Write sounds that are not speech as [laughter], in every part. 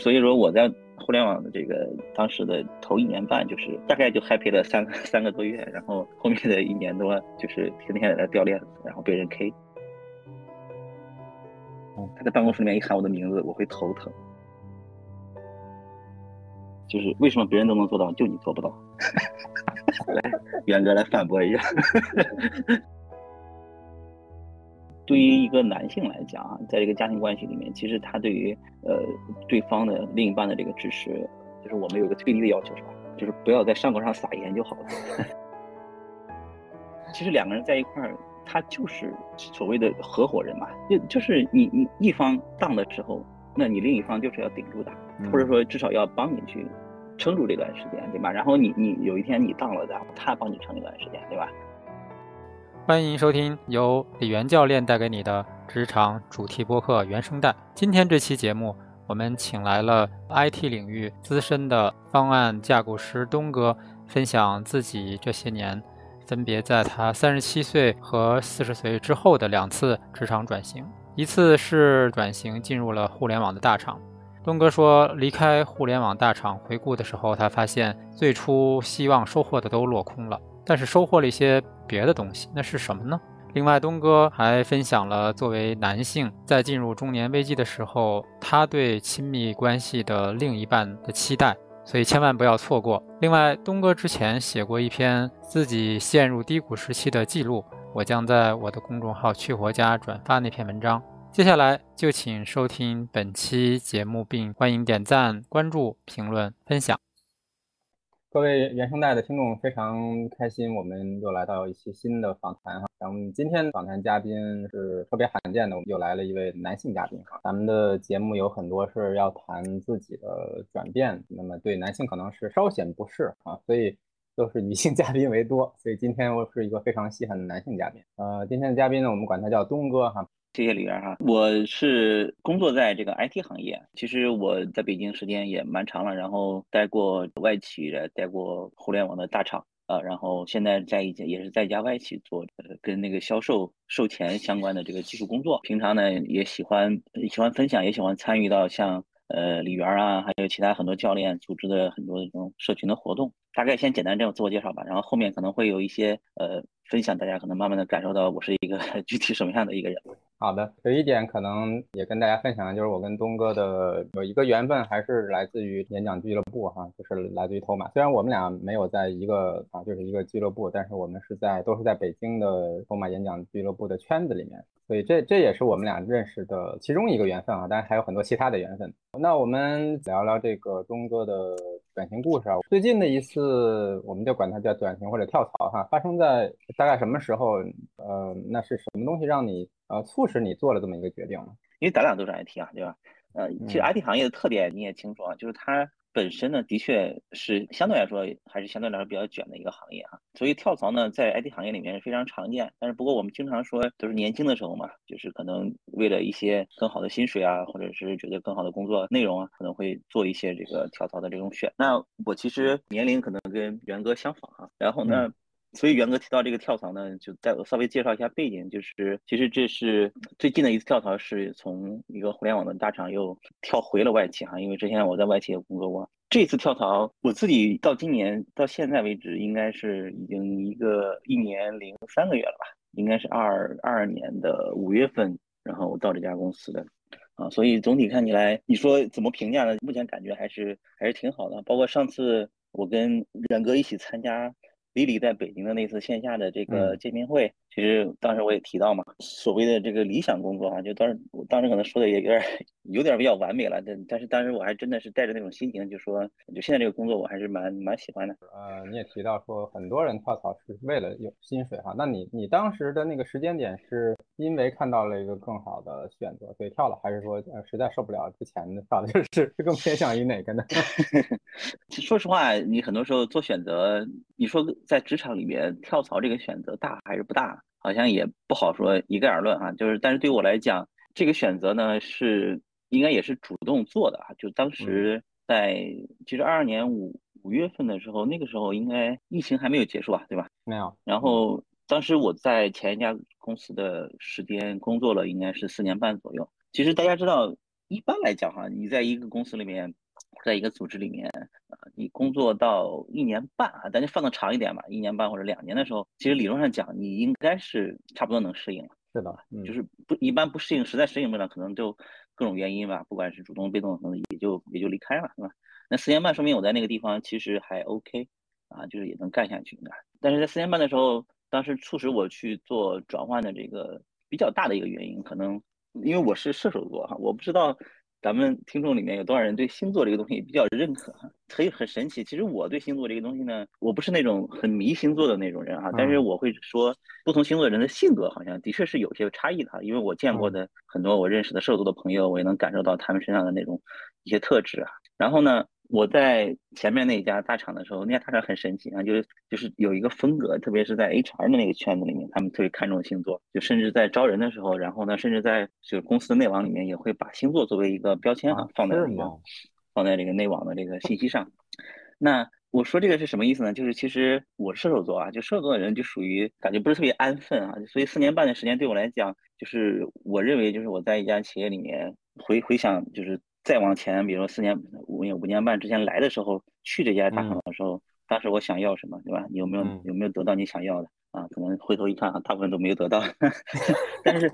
所以说我在互联网的这个当时的头一年半，就是大概就 happy 了三三个多月，然后后面的一年多就是天天在那掉链子，然后被人 K。他在办公室里面一喊我的名字，我会头疼。就是为什么别人都能做到，就你做不到？[laughs] 来，元哥来反驳一下。对于一个男性来讲啊，在这个家庭关系里面，其实他对于呃对方的另一半的这个支持，就是我们有一个最低的要求是吧？就是不要在伤口上撒盐就好了。[laughs] 其实两个人在一块儿，他就是所谓的合伙人嘛，就就是你你一方当的时候，那你另一方就是要顶住的，或者说至少要帮你去撑住这段时间，对吧？然后你你有一天你当了，然后他帮你撑一段时间，对吧？欢迎收听由李源教练带给你的职场主题播客原声带。今天这期节目，我们请来了 IT 领域资深的方案架构师东哥，分享自己这些年分别在他三十七岁和四十岁之后的两次职场转型。一次是转型进入了互联网的大厂。东哥说，离开互联网大厂，回顾的时候，他发现最初希望收获的都落空了。但是收获了一些别的东西，那是什么呢？另外，东哥还分享了作为男性在进入中年危机的时候，他对亲密关系的另一半的期待，所以千万不要错过。另外，东哥之前写过一篇自己陷入低谷时期的记录，我将在我的公众号“去活家”转发那篇文章。接下来就请收听本期节目，并欢迎点赞、关注、评论、分享。各位原声带的听众，非常开心，我们又来到一期新的访谈哈。咱们今天访谈嘉宾是特别罕见的，我们又来了一位男性嘉宾哈。咱们的节目有很多是要谈自己的转变，那么对男性可能是稍显不适啊，所以都是女性 [laughs] 嘉宾为多。所以今天我是一个非常稀罕的男性嘉宾。呃，今天的嘉宾呢，我们管他叫东哥哈。谢谢李源哈，我是工作在这个 IT 行业，其实我在北京时间也蛮长了，然后待过外企，待过互联网的大厂啊，然后现在在一家也是在一家外企做跟那个销售售前相关的这个技术工作，平常呢也喜欢喜欢分享，也喜欢参与到像呃李源啊，还有其他很多教练组织的很多这种社群的活动，大概先简单这样自我介绍吧，然后后面可能会有一些呃分享，大家可能慢慢的感受到我是一个 [laughs] 具体什么样的一个人。好的，有一点可能也跟大家分享，就是我跟东哥的有一个缘分，还是来自于演讲俱乐部哈，就是来自于头马。虽然我们俩没有在一个啊，就是一个俱乐部，但是我们是在都是在北京的头马演讲俱乐部的圈子里面，所以这这也是我们俩认识的其中一个缘分啊。当然还有很多其他的缘分。那我们聊聊这个东哥的转型故事啊。最近的一次，我们就管它叫转型或者跳槽哈，发生在大概什么时候？呃，那是什么东西让你？呃，促使你做了这么一个决定吗？因为咱俩都是 IT 啊，对吧？呃，其实 IT 行业的特点你也清楚啊，就是它本身呢，的确是相对来说还是相对来说比较卷的一个行业啊。所以跳槽呢，在 IT 行业里面是非常常见。但是不过我们经常说都是年轻的时候嘛，就是可能为了一些更好的薪水啊，或者是觉得更好的工作内容啊，可能会做一些这个跳槽的这种选。那我其实年龄可能跟元哥相仿啊，然后呢。所以元哥提到这个跳槽呢，就再稍微介绍一下背景，就是其实这是最近的一次跳槽，是从一个互联网的大厂又跳回了外企哈，因为之前我在外企也工作过。这次跳槽，我自己到今年到现在为止，应该是已经一个一年零三个月了吧，应该是二二年的五月份，然后到这家公司的啊，所以总体看起来，你说怎么评价呢？目前感觉还是还是挺好的，包括上次我跟元哥一起参加。李李在北京的那次线下的这个见面会，其实当时我也提到嘛，所谓的这个理想工作啊，就当时我当时可能说的也有点 [laughs] 有点比较完美了，但但是当时我还真的是带着那种心情，就说就现在这个工作我还是蛮蛮喜欢的。呃，你也提到说很多人跳槽是为了有薪水哈，那你你当时的那个时间点是因为看到了一个更好的选择所以跳了，还是说呃实在受不了之前的跳的，[laughs] 就是是更偏向于哪个呢？[laughs] 说实话，你很多时候做选择，你说在职场里面跳槽这个选择大还是不大，好像也不好说一概而论啊。就是，但是对我来讲，这个选择呢是应该也是主动做的啊。就当时在其实二二年五五月份的时候，那个时候应该疫情还没有结束啊，对吧？没有。然后当时我在前一家公司的时间工作了，应该是四年半左右。其实大家知道。一般来讲哈，你在一个公司里面，在一个组织里面，啊，你工作到一年半啊，咱就放的长一点吧，一年半或者两年的时候，其实理论上讲，你应该是差不多能适应了。是的，就是不一般不适应，实在适应不了，可能就各种原因吧，不管是主动被动，可能也就也就离开了，是吧？那四年半说明我在那个地方其实还 OK，啊，就是也能干下去的。但是在四年半的时候，当时促使我去做转换的这个比较大的一个原因，可能。因为我是射手座哈，我不知道咱们听众里面有多少人对星座这个东西比较认可，很很神奇。其实我对星座这个东西呢，我不是那种很迷星座的那种人哈，但是我会说，不同星座的人的性格好像的确是有些差异的，因为我见过的很多我认识的射手座的朋友，我也能感受到他们身上的那种一些特质啊。然后呢？我在前面那家大厂的时候，那家大厂很神奇啊，就是就是有一个风格，特别是在 HR 的那个圈子里面，他们特别看重星座，就甚至在招人的时候，然后呢，甚至在就是公司的内网里面也会把星座作为一个标签啊，放在这个放在这个内网的这个信息上。那我说这个是什么意思呢？就是其实我射手座啊，就射手座的人就属于感觉不是特别安分啊，所以四年半的时间对我来讲，就是我认为就是我在一家企业里面回回想就是。再往前，比如说四年、五年、五年半之前来的时候，去这家大厂的时候，当时我想要什么，对吧？你有没有有没有得到你想要的啊？可能回头一看啊，大部分都没有得到。[laughs] 但是，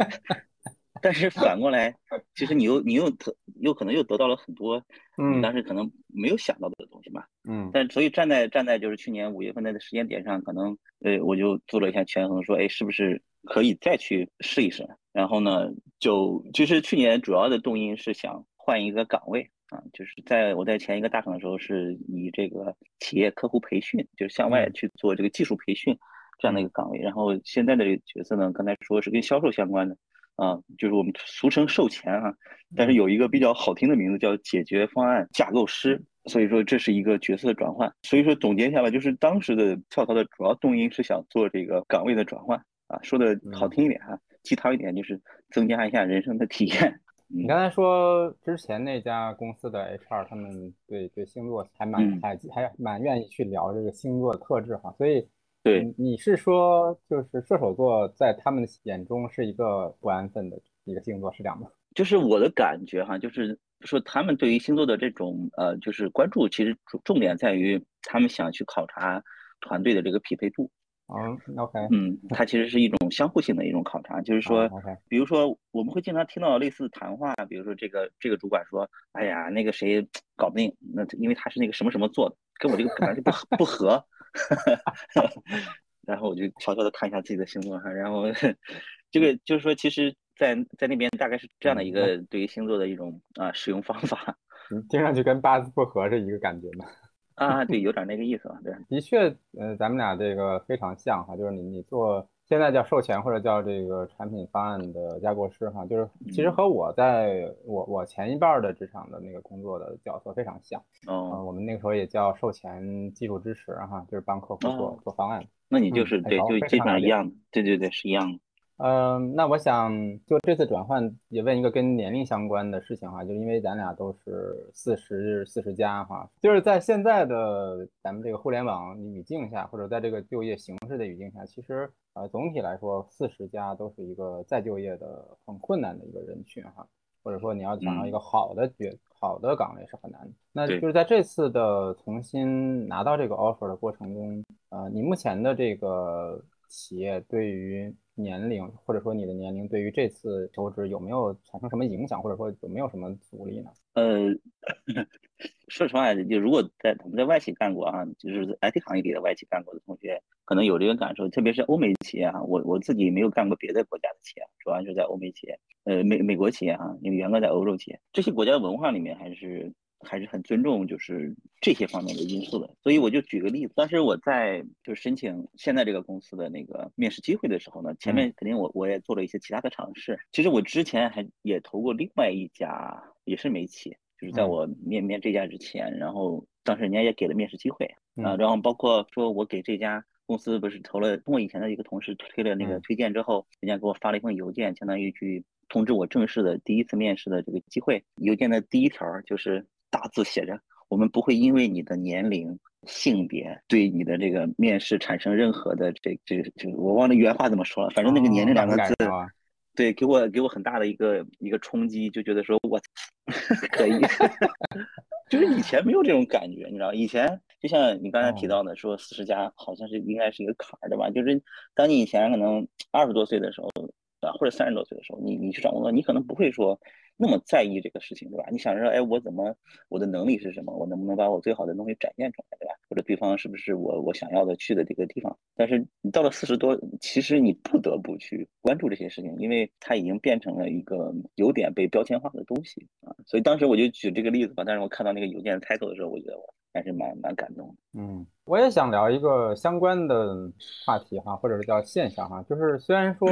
[laughs] 但是反过来，其实你又你又得又可能又得到了很多，你，当时可能没有想到的东西吧。嗯。但所以站在站在就是去年五月份的时间点上，可能呃我就做了一下权衡，说哎，是不是可以再去试一试？然后呢，就其实去年主要的动因是想。换一个岗位啊，就是在我在前一个大厂的时候，是以这个企业客户培训，就是向外去做这个技术培训这样的一个岗位。然后现在的这个角色呢，刚才说是跟销售相关的啊，就是我们俗称售前啊，但是有一个比较好听的名字叫解决方案架构师。所以说这是一个角色的转换。所以说总结下来，就是当时的跳槽的主要动因是想做这个岗位的转换啊，说的好听一点哈，鸡汤一点就是增加一下人生的体验。你刚才说之前那家公司的 HR 他们对对星座还蛮还还蛮愿意去聊这个星座特质哈，所以对你是说就是射手座在他们眼中是一个不安分的一个星座是这样吗？就是我的感觉哈，就是说他们对于星座的这种呃就是关注，其实重重点在于他们想去考察团队的这个匹配度。嗯，OK，嗯，它其实是一种相互性的一种考察，就是说，比如说我们会经常听到类似谈话，比如说这个这个主管说，哎呀，那个谁搞不定，那因为他是那个什么什么做的，跟我这个本来就不不合，[laughs] 然后我就悄悄的看一下自己的星座哈，然后这个就是说，其实，在在那边大概是这样的一个对于星座的一种啊使用方法，听上去跟八字不合是一个感觉吗？啊，对，有点那个意思，对，的确，呃，咱们俩这个非常像哈，就是你你做现在叫售前或者叫这个产品方案的架构师哈，就是其实和我在我我前一半的职场的那个工作的角色非常像，哦，我们那个时候也叫售前技术支持哈，就是帮客户做做方案，那你就是对，就基本上一样的，对对对，是一样的。嗯，那我想就这次转换也问一个跟年龄相关的事情哈，就是因为咱俩都是四十四十加哈，就是在现在的咱们这个互联网语境下，或者在这个就业形势的语境下，其实呃总体来说四十加都是一个再就业的很困难的一个人群哈，或者说你要想到一个好的角好的岗位是很难的。那就是在这次的重新拿到这个 offer 的过程中，呃，你目前的这个企业对于年龄，或者说你的年龄，对于这次求职有没有产生什么影响，或者说有没有什么阻力呢？呃，[laughs] 说实话，就如果在我们在外企干过啊，就是 IT 行业里的外企干过的同学，可能有这个感受，特别是欧美企业啊，我我自己没有干过别的国家的企业，主要就在欧美企业，呃，美美国企业哈，因为原哥在欧洲企业，这些国家的文化里面还是。还是很尊重就是这些方面的因素的，所以我就举个例子，当时我在就是申请现在这个公司的那个面试机会的时候呢，前面肯定我我也做了一些其他的尝试。其实我之前还也投过另外一家也是美企，就是在我面面这家之前，然后当时人家也给了面试机会啊，然后包括说我给这家公司不是投了，通过以前的一个同事推了那个推荐之后，人家给我发了一封邮件，相当于去通知我正式的第一次面试的这个机会。邮件的第一条就是。大字写着：“我们不会因为你的年龄、性别对你的这个面试产生任何的这这这，我忘了原话怎么说了。反正那个年龄两个字，[laughs] 对，给我给我很大的一个一个冲击，就觉得说我 [laughs] 可以，[laughs] 就是以前没有这种感觉，你知道，以前就像你刚才提到的，说四十加好像是应该是一个坎儿，对吧？就是当你以前可能二十多岁的时候，啊，或者三十多岁的时候，你你去找工作，你可能不会说。那么在意这个事情，对吧？你想说，哎，我怎么，我的能力是什么？我能不能把我最好的东西展现出来，对吧？或者对方是不是我我想要的去的这个地方？但是你到了四十多，其实你不得不去关注这些事情，因为它已经变成了一个有点被标签化的东西啊。所以当时我就举这个例子吧。但是我看到那个邮件 title 的时候，我觉得我还是蛮蛮感动的。嗯，我也想聊一个相关的话题哈，或者是叫现象哈，就是虽然说。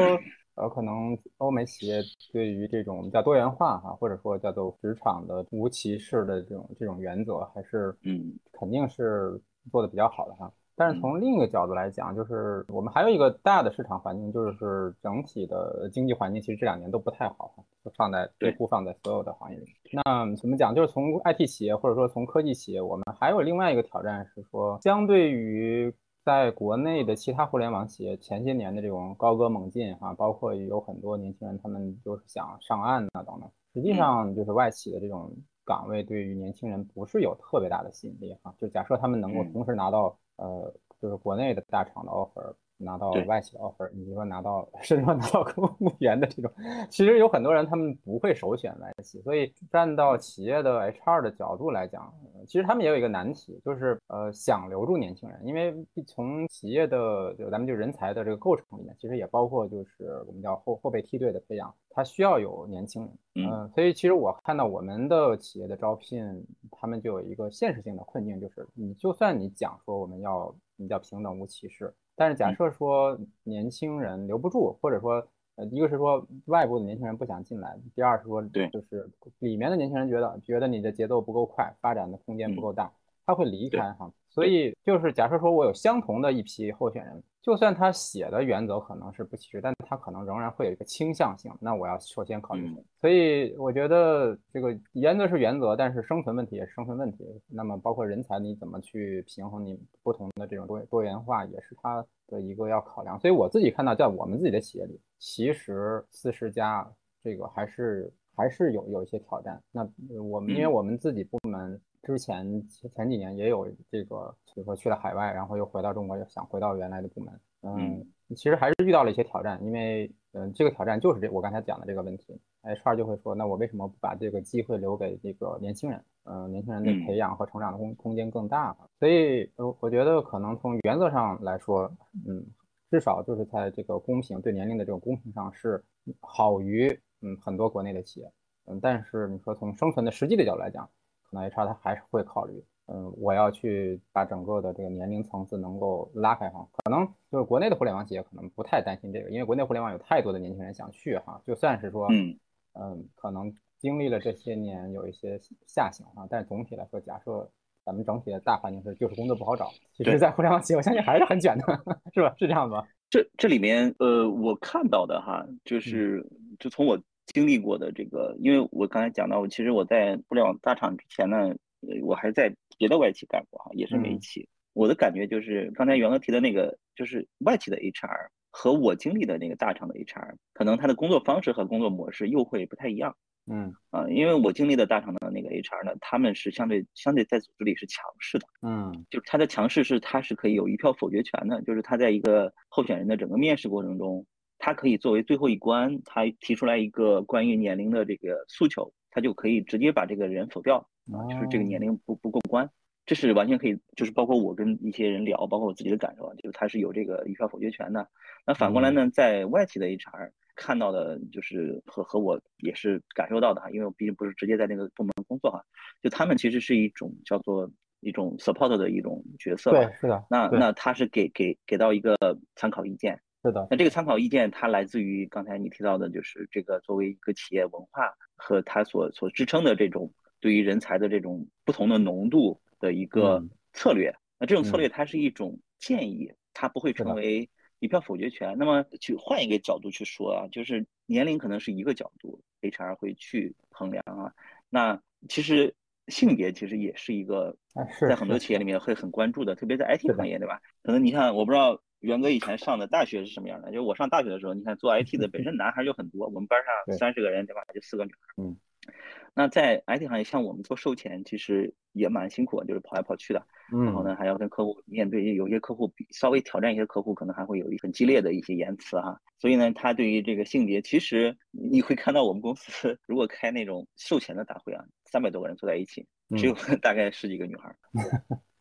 呃，可能欧美企业对于这种叫多元化哈，或者说叫做职场的无歧视的这种这种原则，还是嗯，肯定是做的比较好的哈。但是从另一个角度来讲，就是我们还有一个大的市场环境，就是整体的经济环境其实这两年都不太好哈，就放在几乎放在所有的行业里。那怎么讲？就是从 IT 企业或者说从科技企业，我们还有另外一个挑战是说，相对于。在国内的其他互联网企业前些年的这种高歌猛进哈，包括有很多年轻人他们就是想上岸啊等等，实际上就是外企的这种岗位对于年轻人不是有特别大的吸引力哈。就假设他们能够同时拿到呃，就是国内的大厂的 offer。拿到外企的 offer，你说拿到甚至说拿到公务员的这种，其实有很多人他们不会首选外企，所以站到企业的 HR 的角度来讲，其实他们也有一个难题，就是呃想留住年轻人，因为从企业的就咱们就人才的这个构成里面，其实也包括就是我们叫后后备梯队的培养，它需要有年轻人，嗯，所以其实我看到我们的企业的招聘，他们就有一个现实性的困境，就是你就算你讲说我们要你叫平等无歧视。但是假设说年轻人留不住，或者说，呃，一个是说外部的年轻人不想进来，第二是说，对，就是里面的年轻人觉得觉得你的节奏不够快，发展的空间不够大，他会离开哈。所以就是假设说我有相同的一批候选人。就算他写的原则可能是不歧视，但他可能仍然会有一个倾向性。那我要首先考虑谁？所以我觉得这个原则是原则，但是生存问题也是生存问题。那么包括人才，你怎么去平衡你不同的这种多多元化，也是他的一个要考量。所以我自己看到，在我们自己的企业里，其实四十加这个还是还是有有一些挑战。那我们因为我们自己部门。之前前几年也有这个，比如说去了海外，然后又回到中国，又想回到原来的部门。嗯，其实还是遇到了一些挑战，因为嗯，这个挑战就是这我刚才讲的这个问题。HR 就会说，那我为什么不把这个机会留给这个年轻人？嗯，年轻人的培养和成长的空空间更大。所以，呃，我觉得可能从原则上来说，嗯，至少就是在这个公平对年龄的这种公平上是好于嗯很多国内的企业。嗯，但是你说从生存的实际的角度来讲，那 HR 他还是会考虑，嗯，我要去把整个的这个年龄层次能够拉开哈，可能就是国内的互联网企业可能不太担心这个，因为国内互联网有太多的年轻人想去哈，就算是说，嗯嗯，可能经历了这些年有一些下行啊，但是总体来说，假设咱们整体的大环境是就是工作不好找，其实，在互联网企业我相信还是很卷的，[laughs] 是吧？是这样吗？这这里面呃，我看到的哈，就是就从我。经历过的这个，因为我刚才讲到，我其实我在互联网大厂之前呢，我还在别的外企干过哈，也是美企。我的感觉就是，刚才袁哥提的那个，就是外企的 HR 和我经历的那个大厂的 HR，可能他的工作方式和工作模式又会不太一样。嗯啊，因为我经历的大厂的那个 HR 呢，他们是相对相对在组织里是强势的。嗯，就是他的强势是他是可以有一票否决权的，就是他在一个候选人的整个面试过程中。他可以作为最后一关，他提出来一个关于年龄的这个诉求，他就可以直接把这个人否掉啊，就是这个年龄不不过关，这是完全可以，就是包括我跟一些人聊，包括我自己的感受啊，就是他是有这个一票否决权的。那反过来呢，在外企的 HR 看到的，就是和和我也是感受到的哈，因为我毕竟不是直接在那个部门工作哈，就他们其实是一种叫做一种 support 的一种角色，对，是的，那那他是给给给到一个参考意见。是的，那这个参考意见它来自于刚才你提到的，就是这个作为一个企业文化和它所所支撑的这种对于人才的这种不同的浓度的一个策略。那这种策略它是一种建议，它不会成为一票否决权。那么去换一个角度去说啊，就是年龄可能是一个角度，HR 会去衡量啊。那其实性别其实也是一个在很多企业里面会很关注的，特别在 IT 行业，对吧？可能你看，我不知道。元哥以前上的大学是什么样的？就我上大学的时候，你看做 [laughs] IT 的本身男孩就很多，我们班上三十个人，对吧？就四个女孩。嗯。那在 IT 行业，像我们做售前，其实也蛮辛苦的，就是跑来跑去的。然后呢，还要跟客户面对，有些客户比稍微挑战一些客户，可能还会有一很激烈的一些言辞哈。所以呢，他对于这个性别，其实你会看到我们公司如果开那种售前的大会啊，三百多个人坐在一起，只有 [laughs] 大概十几个女孩。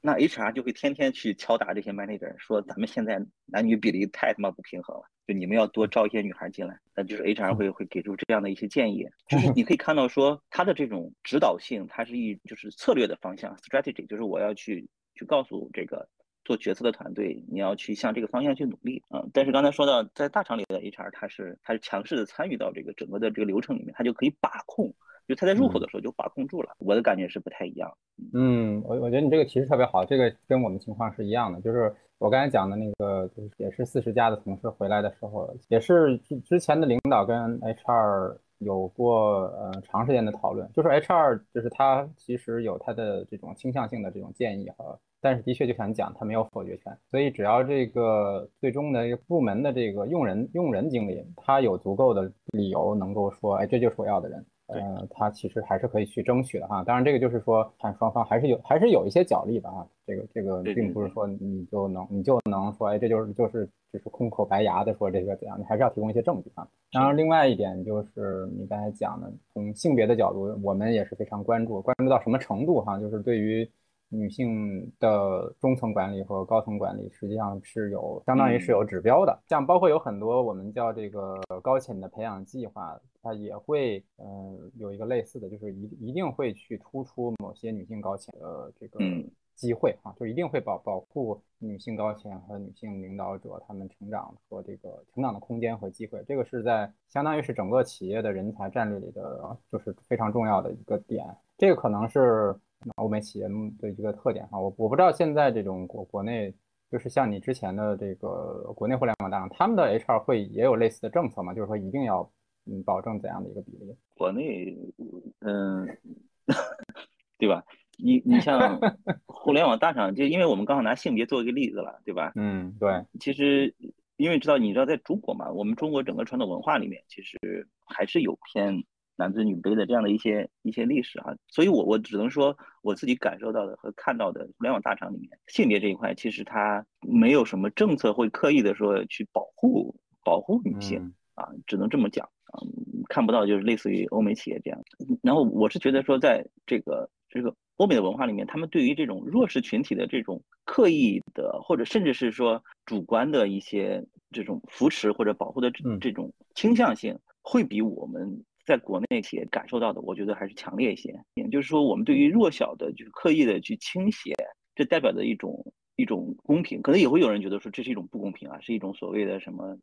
那 HR 就会天天去敲打这些 manager，说咱们现在男女比例太他妈不平衡了，就你们要多招一些女孩进来。那就是 HR 会会给出这样的一些建议，就是你可以看到说他的这种指导性，它是一就是策略的方向 strategy，就是我要去去告诉这个做决策的团队，你要去向这个方向去努力啊。但是刚才说到在大厂里的 HR，他是他是强势的参与到这个整个的这个流程里面，他就可以把控。就他在入口的时候就把控住了，我的感觉是不太一样。嗯，我我觉得你这个提示特别好，这个跟我们情况是一样的。就是我刚才讲的那个，就是也是四十家的同事回来的时候，也是之之前的领导跟 HR 有过呃长时间的讨论。就是 HR 就是他其实有他的这种倾向性的这种建议和，但是的确就像你讲，他没有否决权。所以只要这个最终的一个部门的这个用人用人经理，他有足够的理由能够说，哎，这就是我要的人。嗯，他其实还是可以去争取的哈。当然，这个就是说，看双方还是有，还是有一些角力的啊。这个这个并不是说你就能你就能说，哎，这就是就是就是空口白牙的说这个怎样，你还是要提供一些证据啊。当然，另外一点就是你刚才讲的，从性别的角度，我们也是非常关注，关注到什么程度哈？就是对于。女性的中层管理和高层管理实际上是有相当于是有指标的，像包括有很多我们叫这个高潜的培养计划，它也会嗯有一个类似的就是一一定会去突出某些女性高潜的这个机会啊，就一定会保保护女性高潜和女性领导者他们成长和这个成长的空间和机会，这个是在相当于是整个企业的人才战略里的就是非常重要的一个点，这个可能是。欧美企业的一个特点哈，我我不知道现在这种国国内，就是像你之前的这个国内互联网大厂，他们的 HR 会也有类似的政策吗？就是说一定要嗯保证怎样的一个比例？国内嗯，[laughs] 对吧？你你像 [laughs] 互联网大厂，就因为我们刚好拿性别做一个例子了，对吧？嗯，对。其实因为知道你知道在中国嘛，我们中国整个传统文化里面，其实还是有偏。男尊女卑的这样的一些一些历史哈，所以我我只能说我自己感受到的和看到的互联网大厂里面性别这一块，其实它没有什么政策会刻意的说去保护保护女性啊，只能这么讲啊，看不到就是类似于欧美企业这样。然后我是觉得说，在这个这个欧美的文化里面，他们对于这种弱势群体的这种刻意的或者甚至是说主观的一些这种扶持或者保护的这这种倾向性，会比我们。在国内企业感受到的，我觉得还是强烈一些。也就是说，我们对于弱小的，就是刻意的去倾斜，这代表的一种一种公平。可能也会有人觉得说这是一种不公平啊，是一种所谓的什么？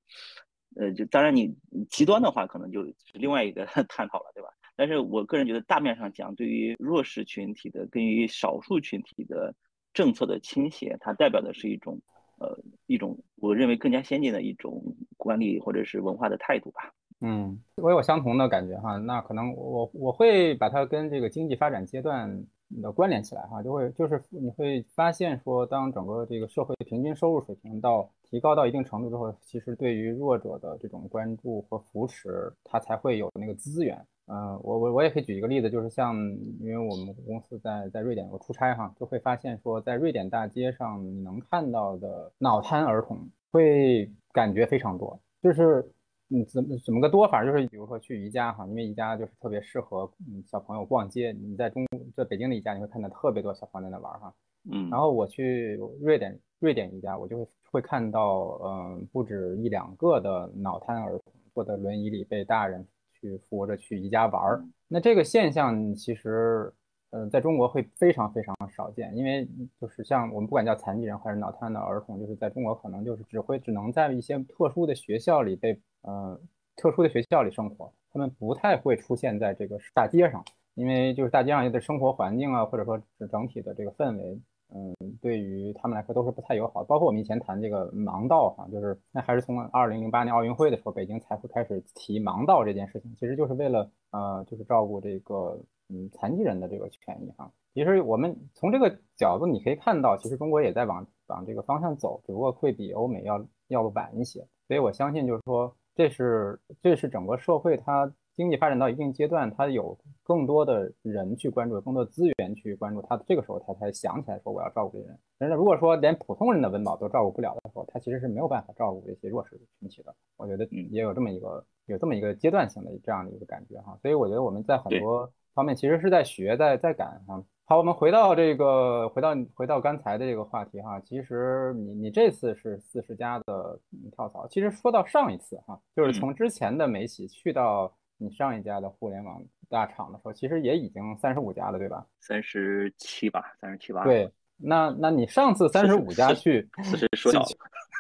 呃，就当然你极端的话，可能就是另外一个 [laughs] 探讨了，对吧？但是我个人觉得，大面上讲，对于弱势群体的，对于少数群体的政策的倾斜，它代表的是一种呃一种我认为更加先进的一种管理或者是文化的态度吧。嗯，我有相同的感觉哈，那可能我我会把它跟这个经济发展阶段的关联起来哈，就会就是你会发现说，当整个这个社会平均收入水平到提高到一定程度之后，其实对于弱者的这种关注和扶持，它才会有那个资源。嗯，我我我也可以举一个例子，就是像因为我们公司在在瑞典，我出差哈，就会发现说，在瑞典大街上你能看到的脑瘫儿童会感觉非常多，就是。嗯，怎么怎么个多法？就是比如说去宜家哈，因为宜家就是特别适合嗯小朋友逛街。你在中在北京的宜家，你会看到特别多小朋友在那玩哈。嗯，然后我去瑞典瑞典宜家，我就会会看到嗯不止一两个的脑瘫儿童坐在轮椅里被大人去扶着去宜家玩儿。那这个现象其实。嗯，在中国会非常非常少见，因为就是像我们不管叫残疾人还是脑瘫的儿童，就是在中国可能就是只会只能在一些特殊的学校里被，呃，特殊的学校里生活，他们不太会出现在这个大街上，因为就是大街上的生活环境啊，或者说整体的这个氛围，嗯，对于他们来说都是不太友好。包括我们以前谈这个盲道哈，就是那还是从二零零八年奥运会的时候，北京才会开始提盲道这件事情，其实就是为了呃，就是照顾这个。嗯，残疾人的这个权益哈，其实我们从这个角度你可以看到，其实中国也在往往这个方向走，只不过会比欧美要要晚一些。所以我相信，就是说，这是这是整个社会它经济发展到一定阶段，它有更多的人去关注，更多资源去关注它，这个时候它才想起来说我要照顾这些人。但是如果说连普通人的温饱都照顾不了的时候，他其实是没有办法照顾这些弱势群体的。我觉得也有这么一个有这么一个阶段性的这样的一个感觉哈。所以我觉得我们在很多方面其实是在学，在在赶哈。好，我们回到这个，回到回到刚才的这个话题哈。其实你你这次是四十家的跳槽，其实说到上一次哈，就是从之前的媒体去到你上一家的互联网大厂的时候，其实也已经三十五家了，对吧？三十七吧，三十七八。对，那那你上次三十五家去，四十说少了。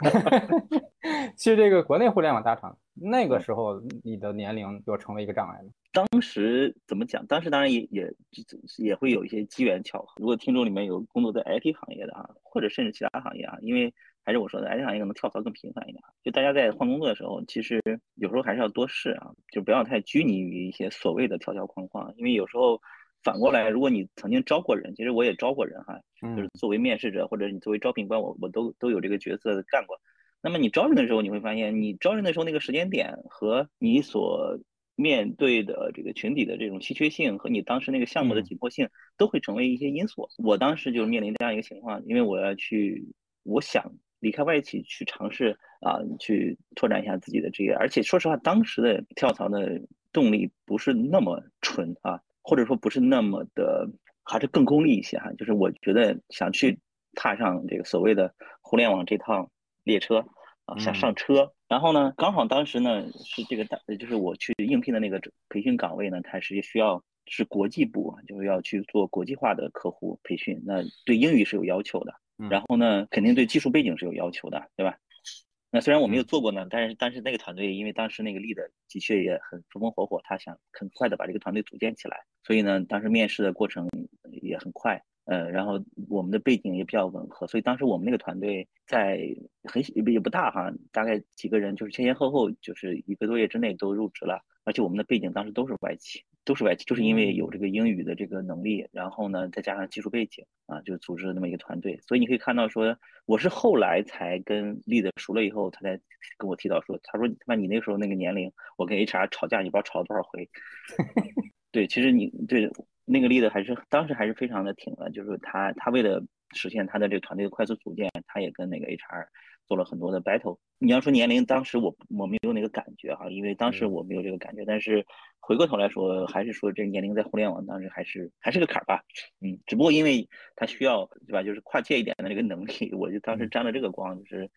[laughs] [laughs] 去这个国内互联网大厂，那个时候你的年龄就成为一个障碍吗？当时怎么讲？当时当然也也也会有一些机缘巧合。如果听众里面有工作在 IT 行业的啊，或者甚至其他行业啊，因为还是我说的 IT 行业可能跳槽更频繁一点。就大家在换工作的时候，其实有时候还是要多试啊，就不要太拘泥于一些所谓的条条框框。因为有时候反过来，如果你曾经招过人，其实我也招过人哈，就是作为面试者或者你作为招聘官，我我都都有这个角色干过。那么你招人的时候，你会发现你招人的时候那个时间点和你所面对的这个群体的这种稀缺性和你当时那个项目的紧迫性都会成为一些因素。我当时就面临这样一个情况，因为我要去，我想离开外企去尝试啊，去拓展一下自己的职业。而且说实话，当时的跳槽的动力不是那么纯啊，或者说不是那么的，还是更功利一些哈。就是我觉得想去踏上这个所谓的互联网这趟列车啊，想上车。然后呢，刚好当时呢是这个大，就是我去应聘的那个培训岗位呢，它是需要是国际部，就是要去做国际化的客户培训，那对英语是有要求的。然后呢，肯定对技术背景是有要求的，对吧？那虽然我没有做过呢，但是但是那个团队，因为当时那个 lead 的确也很风风火火，他想很快的把这个团队组建起来，所以呢，当时面试的过程也很快。呃，然后我们的背景也比较吻合，所以当时我们那个团队在很也不大哈，大概几个人，就是前前后后就是一个多月之内都入职了，而且我们的背景当时都是外企，都是外企，就是因为有这个英语的这个能力，然后呢再加上技术背景啊，就组织了那么一个团队。所以你可以看到说，我是后来才跟丽的熟了以后，他才跟我提到说，他说他妈你那时候那个年龄，我跟 HR 吵架，你不知道吵了多少回。[laughs] 对，其实你对。那个例子还是当时还是非常的挺的，就是他他为了实现他的这个团队的快速组建，他也跟那个 HR 做了很多的 battle。你要说年龄，当时我我没有那个感觉哈，因为当时我没有这个感觉。但是回过头来说，还是说这年龄在互联网当时还是还是个坎儿吧。嗯，只不过因为他需要对吧，就是跨界一点的这个能力，我就当时沾了这个光。就是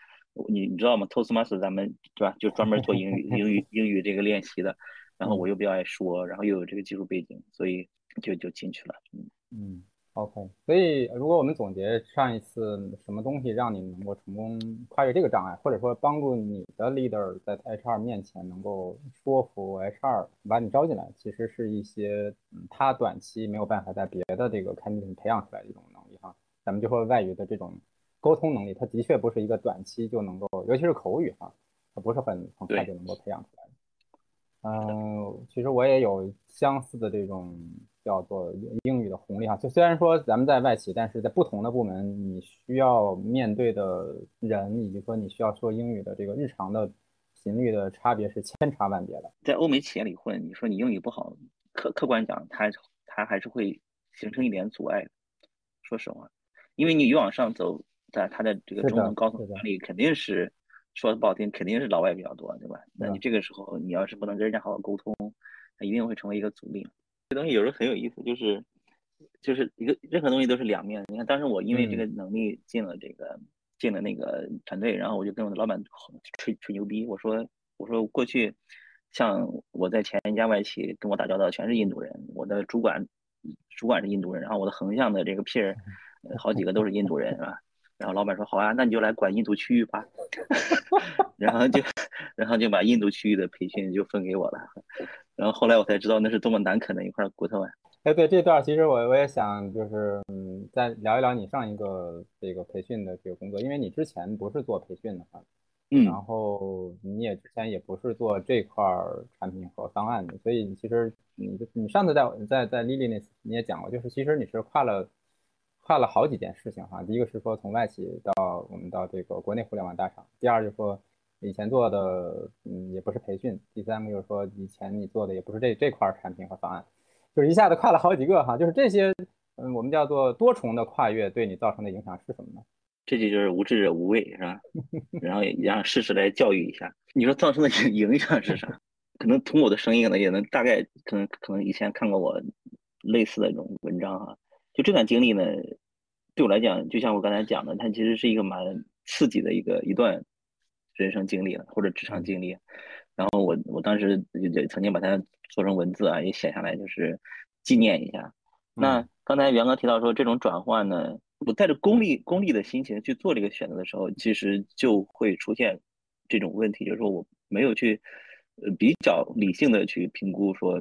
你你知道吗？Toastmaster 咱们对吧，就专门做英语英语 [laughs] 英语这个练习的。然后我又比较爱说，然后又有这个技术背景，所以。就就进去了，嗯嗯，OK。所以如果我们总结上一次什么东西让你能够成功跨越这个障碍，或者说帮助你的 leader 在 HR 面前能够说服 HR 把你招进来，其实是一些他短期没有办法在别的这个 candidate 培养出来的一种能力哈。咱们就说外语的这种沟通能力，它的确不是一个短期就能够，尤其是口语哈，它不是很很快就能够培养出来的。嗯，其实我也有相似的这种。叫做英语的红利哈，就虽然说咱们在外企，但是在不同的部门，你需要面对的人，以及说你需要说英语的这个日常的频率的差别是千差万别的。在欧美企业里混，你说你英语不好，客客观讲，它它还是会形成一点阻碍。说实话，因为你越往上走，在它的这个中文高层管理肯定是说的不好听，肯定是老外比较多，对吧？那你这个时候你要是不能跟人家好好沟通，它一定会成为一个阻力。这东西有时候很有意思，就是就是一个任何东西都是两面。你看，当时我因为这个能力进了这个进了那个团队，然后我就跟我的老板吹吹牛逼，我说我说过去像我在前一家外企跟我打交道全是印度人，我的主管主管是印度人，然后我的横向的这个 peer 好几个都是印度人，是吧？然后老板说好啊，那你就来管印度区域吧，[laughs] 然后就 [laughs] 然后就把印度区域的培训就分给我了。然后后来我才知道那是多么难啃的一块骨头啊！哎，对这段其实我我也想就是嗯，再聊一聊你上一个这个培训的这个工作，因为你之前不是做培训的哈，嗯，然后你也之前也不是做这块产品和方案的，所以其实你你上次在在在 Lily 那次你也讲过，就是其实你是跨了跨了好几件事情哈。第一个是说从外企到我们到这个国内互联网大厂，第二就是说。以前做的嗯也不是培训，第三个就是说以前你做的也不是这这块产品和方案，就是一下子跨了好几个哈，就是这些嗯我们叫做多重的跨越对你造成的影响是什么呢？这就就是无知者无畏是吧？[laughs] 然后也让事实来教育一下，你说造成的影影响是啥？[laughs] 可能从我的声音呢也能大概可能可能以前看过我类似的这种文章哈，就这段经历呢对我来讲，就像我刚才讲的，它其实是一个蛮刺激的一个一段。人生经历了或者职场经历，然后我我当时也曾经把它做成文字啊，也写下来，就是纪念一下。那刚才袁哥提到说，这种转换呢，我带着功利功利的心情去做这个选择的时候，其实就会出现这种问题，就是说我没有去呃比较理性的去评估说，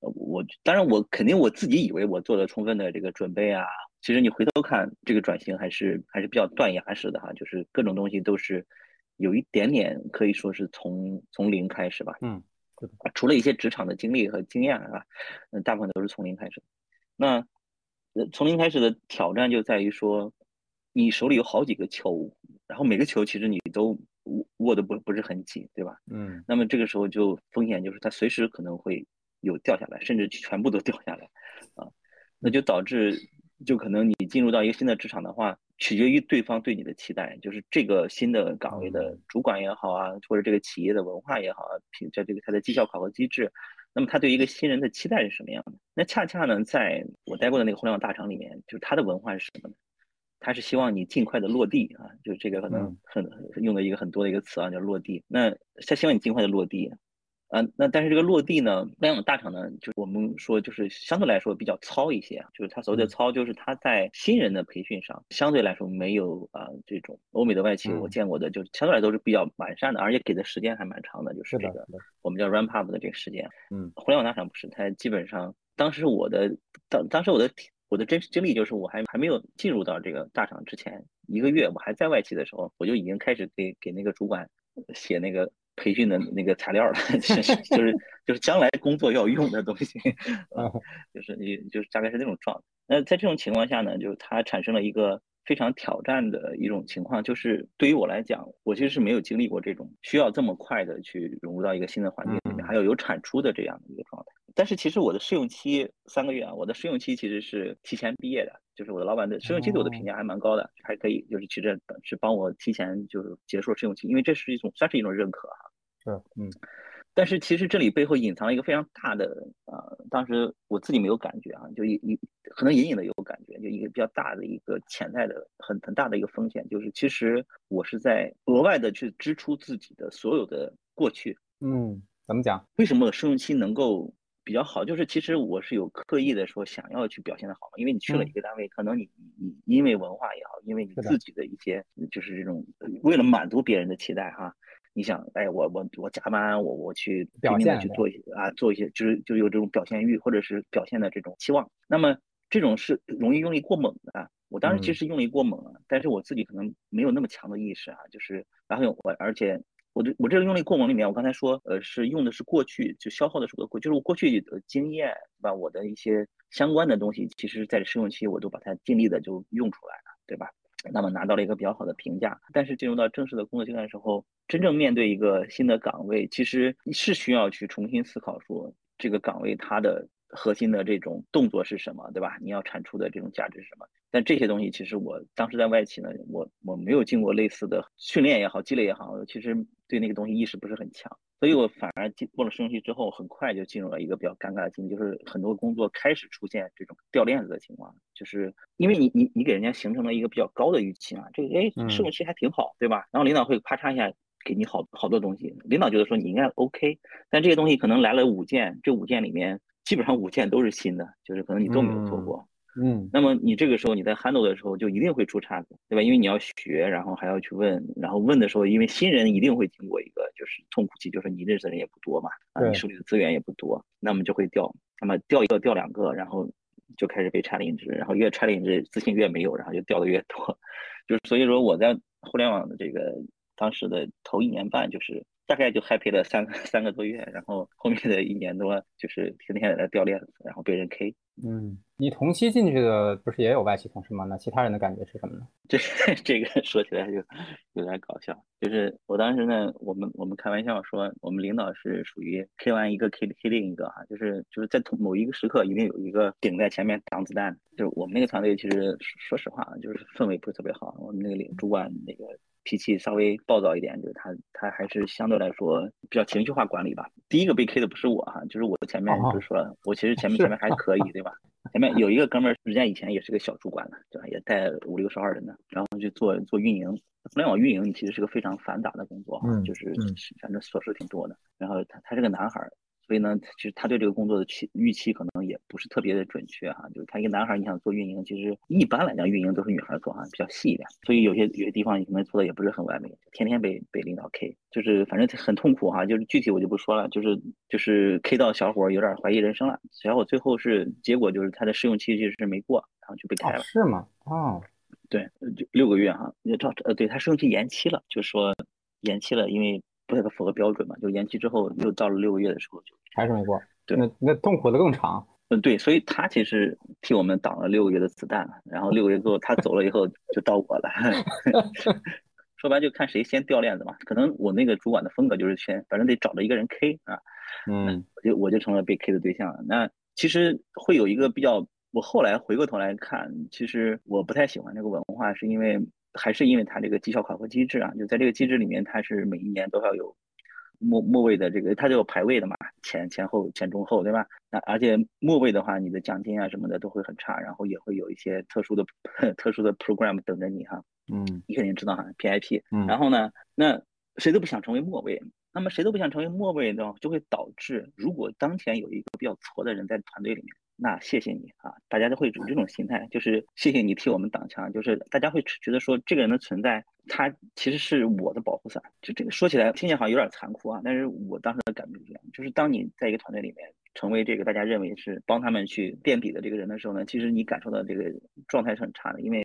呃我当然我肯定我自己以为我做了充分的这个准备啊，其实你回头看这个转型还是还是比较断崖式的哈，就是各种东西都是。有一点点可以说是从从零开始吧，嗯，除了一些职场的经历和经验啊，嗯，大部分都是从零开始。那呃，从零开始的挑战就在于说，你手里有好几个球，然后每个球其实你都握握的不不是很紧，对吧？嗯，那么这个时候就风险就是它随时可能会有掉下来，甚至全部都掉下来，啊，那就导致就可能你进入到一个新的职场的话。取决于对方对你的期待，就是这个新的岗位的主管也好啊，或者这个企业的文化也好啊，凭在这个他的绩效考核机制，那么他对一个新人的期待是什么样的？那恰恰呢，在我待过的那个互联网大厂里面，就是他的文化是什么呢？他是希望你尽快的落地啊，就是这个可能很用的一个很多的一个词啊，叫落地。那他希望你尽快的落地。嗯，那但是这个落地呢，互联网大厂呢，就是我们说就是相对来说比较糙一些啊，就是它所谓的糙，就是它在新人的培训上相对来说没有啊这种欧美的外企我见过的，就相对来说是比较完善的，而且给的时间还蛮长的，就是这个我们叫 ramp up 的这个时间。嗯，互联网大厂不是，它基本上当时我的当当时我的我的真实经历就是我还还没有进入到这个大厂之前一个月，我还在外企的时候，我就已经开始给给那个主管写那个。培训的那个材料了，就是 [laughs] 就是将来工作要用的东西，[laughs] 啊，就是你就是大概是那种状态。那在这种情况下呢，就是它产生了一个非常挑战的一种情况，就是对于我来讲，我其实是没有经历过这种需要这么快的去融入到一个新的环境里面，还有有产出的这样的一个状态。但是其实我的试用期三个月啊，我的试用期其实是提前毕业的，就是我的老板的试用期对我的评价还蛮高的，还可以，就是其实是帮我提前就是结束试用期，因为这是一种算是一种认可哈。是，嗯。但是其实这里背后隐藏了一个非常大的啊，当时我自己没有感觉啊，就一一可能隐隐的有感觉，就一个比较大的一个潜在的很很大的一个风险，就是其实我是在额外的去支出自己的所有的过去。嗯，怎么讲？为什么试用期能够？比较好，就是其实我是有刻意的说想要去表现的好嘛，因为你去了一个单位，可能你你因为文化也好，因为你自己的一些就是这种为了满足别人的期待哈，你想哎我我我加班我我去拼命的去做一些啊做一些就是就有这种表现欲或者是表现的这种期望，那么这种是容易用力过猛的。我当时其实用力过猛了，但是我自己可能没有那么强的意识啊，就是然后我而且。我这我这个用力过猛里面，我刚才说，呃，是用的是过去就消耗的是我过，就是我过去的经验，对吧？我的一些相关的东西，其实在试用期我都把它尽力的就用出来了，对吧？那么拿到了一个比较好的评价。但是进入到正式的工作阶段的时候，真正面对一个新的岗位，其实是需要去重新思考说这个岗位它的核心的这种动作是什么，对吧？你要产出的这种价值是什么？但这些东西其实我当时在外企呢，我我没有经过类似的训练也好，积累也好，其实对那个东西意识不是很强，所以我反而进过了试用期之后，很快就进入了一个比较尴尬的境地，就是很多工作开始出现这种掉链子的情况，就是因为你你你给人家形成了一个比较高的预期嘛，这个哎试用期还挺好，对吧？然后领导会啪嚓一下给你好好多东西，领导觉得说你应该 OK，但这些东西可能来了五件，这五件里面基本上五件都是新的，就是可能你都没有做过。嗯，那么你这个时候你在 handle 的时候就一定会出岔子，对吧？因为你要学，然后还要去问，然后问的时候，因为新人一定会经过一个就是痛苦期，就是你认识的人也不多嘛，啊，你手里的资源也不多，那么就会掉，那么掉一个掉两个，然后就开始被 challenge，然后越 challenge 自信越没有，然后就掉的越多，[laughs] 就是所以说我在互联网的这个当时的头一年半，就是大概就 happy 了三 [laughs] 三个多月，然后后面的一年多就是天天在那掉链子，然后被人 K。嗯，你同期进去的不是也有外企同事吗？那其他人的感觉是什么呢？这 [laughs] 这个说起来就有点搞笑，就是我当时呢，我们我们开玩笑说，我们领导是属于 K 完一个 K K 另一个哈，就是就是在同某一个时刻一定有一个顶在前面挡子弹。就是我们那个团队其实说实话，就是氛围不是特别好，我们那个领主管那个。脾气稍微暴躁一点，就是他，他还是相对来说比较情绪化管理吧。第一个被 K 的不是我哈，就是我前面就是说，我其实前面前面还可以，对吧？前面有一个哥们儿，人家以前也是个小主管的，对吧？也带五六十号人呢，然后去做做运营，互联网运营你其实是个非常繁杂的工作哈，就是反正琐事挺多的。然后他他是个男孩儿。所以呢，其实他对这个工作的期预期可能也不是特别的准确哈。就是他一个男孩，你想做运营，其实一般来讲运营都是女孩做哈，比较细一点。所以有些有些地方你可能做的也不是很完美，天天被被领导 K，就是反正很痛苦哈。就是具体我就不说了，就是就是 K 到小伙有点怀疑人生了。小伙最后是结果就是他的试用期其实是没过，然后就被开了。是吗？哦，对，就六个月哈，也照呃，对他试用期延期了，就是说延期了，因为。不太符合标准嘛，就延期之后又到了六个月的时候就还是没过，对，那那痛苦的更长。嗯，对，所以他其实替我们挡了六个月的子弹，然后六个月之后他走了以后就到我了。[laughs] 说白就看谁先掉链子嘛，可能我那个主管的风格就是先，反正得找着一个人 K 啊，嗯，我就我就成了被 K 的对象。那其实会有一个比较，我后来回过头来看，其实我不太喜欢这个文化，是因为。还是因为它这个绩效考核机制啊，就在这个机制里面，它是每一年都要有末末位的这个，它就有排位的嘛，前前后前中后，对吧？那而且末位的话，你的奖金啊什么的都会很差，然后也会有一些特殊的 [laughs] 特殊的 program 等着你哈。嗯，你肯定知道哈，PIP。嗯。然后呢，那谁都不想成为末位，那么谁都不想成为末位呢，就会导致如果当前有一个比较挫的人在团队里面。那谢谢你啊，大家都会有这种心态，就是谢谢你替我们挡枪，就是大家会觉得说这个人的存在，他其实是我的保护伞。就这个说起来听起来好像有点残酷啊，但是我当时的感觉是这样，就是当你在一个团队里面成为这个大家认为是帮他们去垫底的这个人的时候呢，其实你感受到这个状态是很差的，因为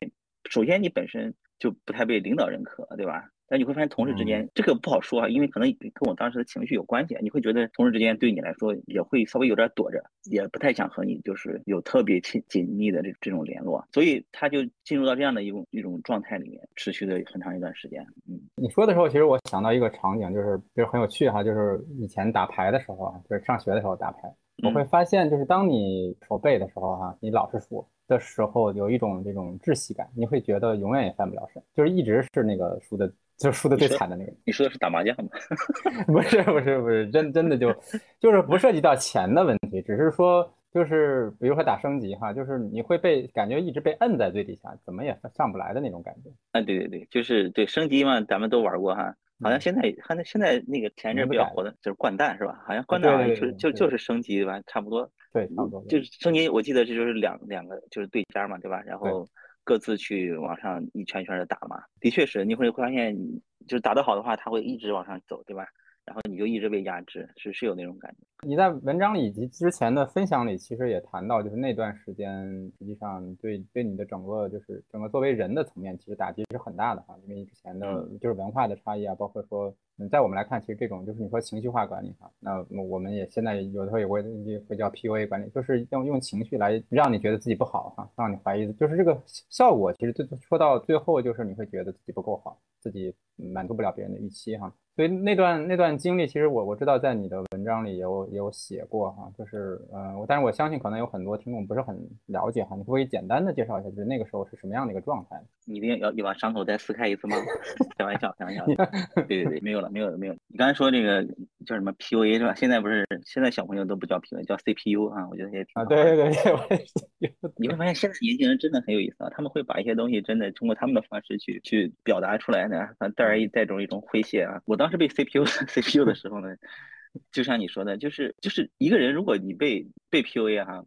首先你本身就不太被领导认可，对吧？那你会发现，同事之间这个不好说啊，因为可能跟我当时的情绪有关系。你会觉得同事之间对你来说也会稍微有点躲着，也不太想和你就是有特别亲紧密的这这种联络，所以他就进入到这样的一种一种状态里面，持续的很长一段时间。嗯，你说的时候，其实我想到一个场景，就是就是很有趣哈，就是以前打牌的时候啊，就是上学的时候打牌，我会发现，就是当你手背的时候哈，你老是输的时候，有一种这种窒息感，你会觉得永远也翻不了身，就是一直是那个输的。就输的最惨的那个，你说的是打麻将吗？[laughs] 不是不是不是，真真的就就是不涉及到钱的问题，只是说就是比如说打升级哈，就是你会被感觉一直被摁在最底下，怎么也上不来的那种感觉。啊，对对对，就是对升级嘛，咱们都玩过哈。好像现在好像现在那个前阵比较火的就是掼蛋是吧？好像掼蛋就就就是升级吧，差不多。对，差不多。就是升级，我记得这就是两两个就是对家嘛，对吧？然后。各自去往上一圈一圈的打嘛，的确是，你会会发现，就是打得好的话，他会一直往上走，对吧？然后你就一直被压制，是是有那种感觉。你在文章里以及之前的分享里，其实也谈到，就是那段时间，实际上对对你的整个就是整个作为人的层面，其实打击是很大的哈。因为之前的就是文化的差异啊，包括说，嗯，在我们来看，其实这种就是你说情绪化管理哈，那我们也现在有的时候也会会叫 PUA 管理，就是用用情绪来让你觉得自己不好哈，让你怀疑，就是这个效果，其实最说到最后就是你会觉得自己不够好，自己满足不了别人的预期哈。所以那段那段经历，其实我我知道在你的文章里有有写过哈，就是呃，我但是我相信可能有很多听众不是很了解哈，你可以简单的介绍一下，就是那个时候是什么样的一个状态？你一定要要把伤口再撕开一次吗？开玩笑，开玩笑。[laughs] 对对对，没有了，没有了，没有。你刚才说这个叫什么 PUA 是吧？现在不是现在小朋友都不叫 PUA，叫 CPU 啊，我觉得也挺啊，对对对，你会发现现在年轻人真的很有意思啊，他们会把一些东西真的通过他们的方式去去表达出来呢，带而一带种一种诙谐啊，我。当时被 CPU [laughs] CPU 的时候呢，就像你说的，就是就是一个人，如果你被被 PUA 哈，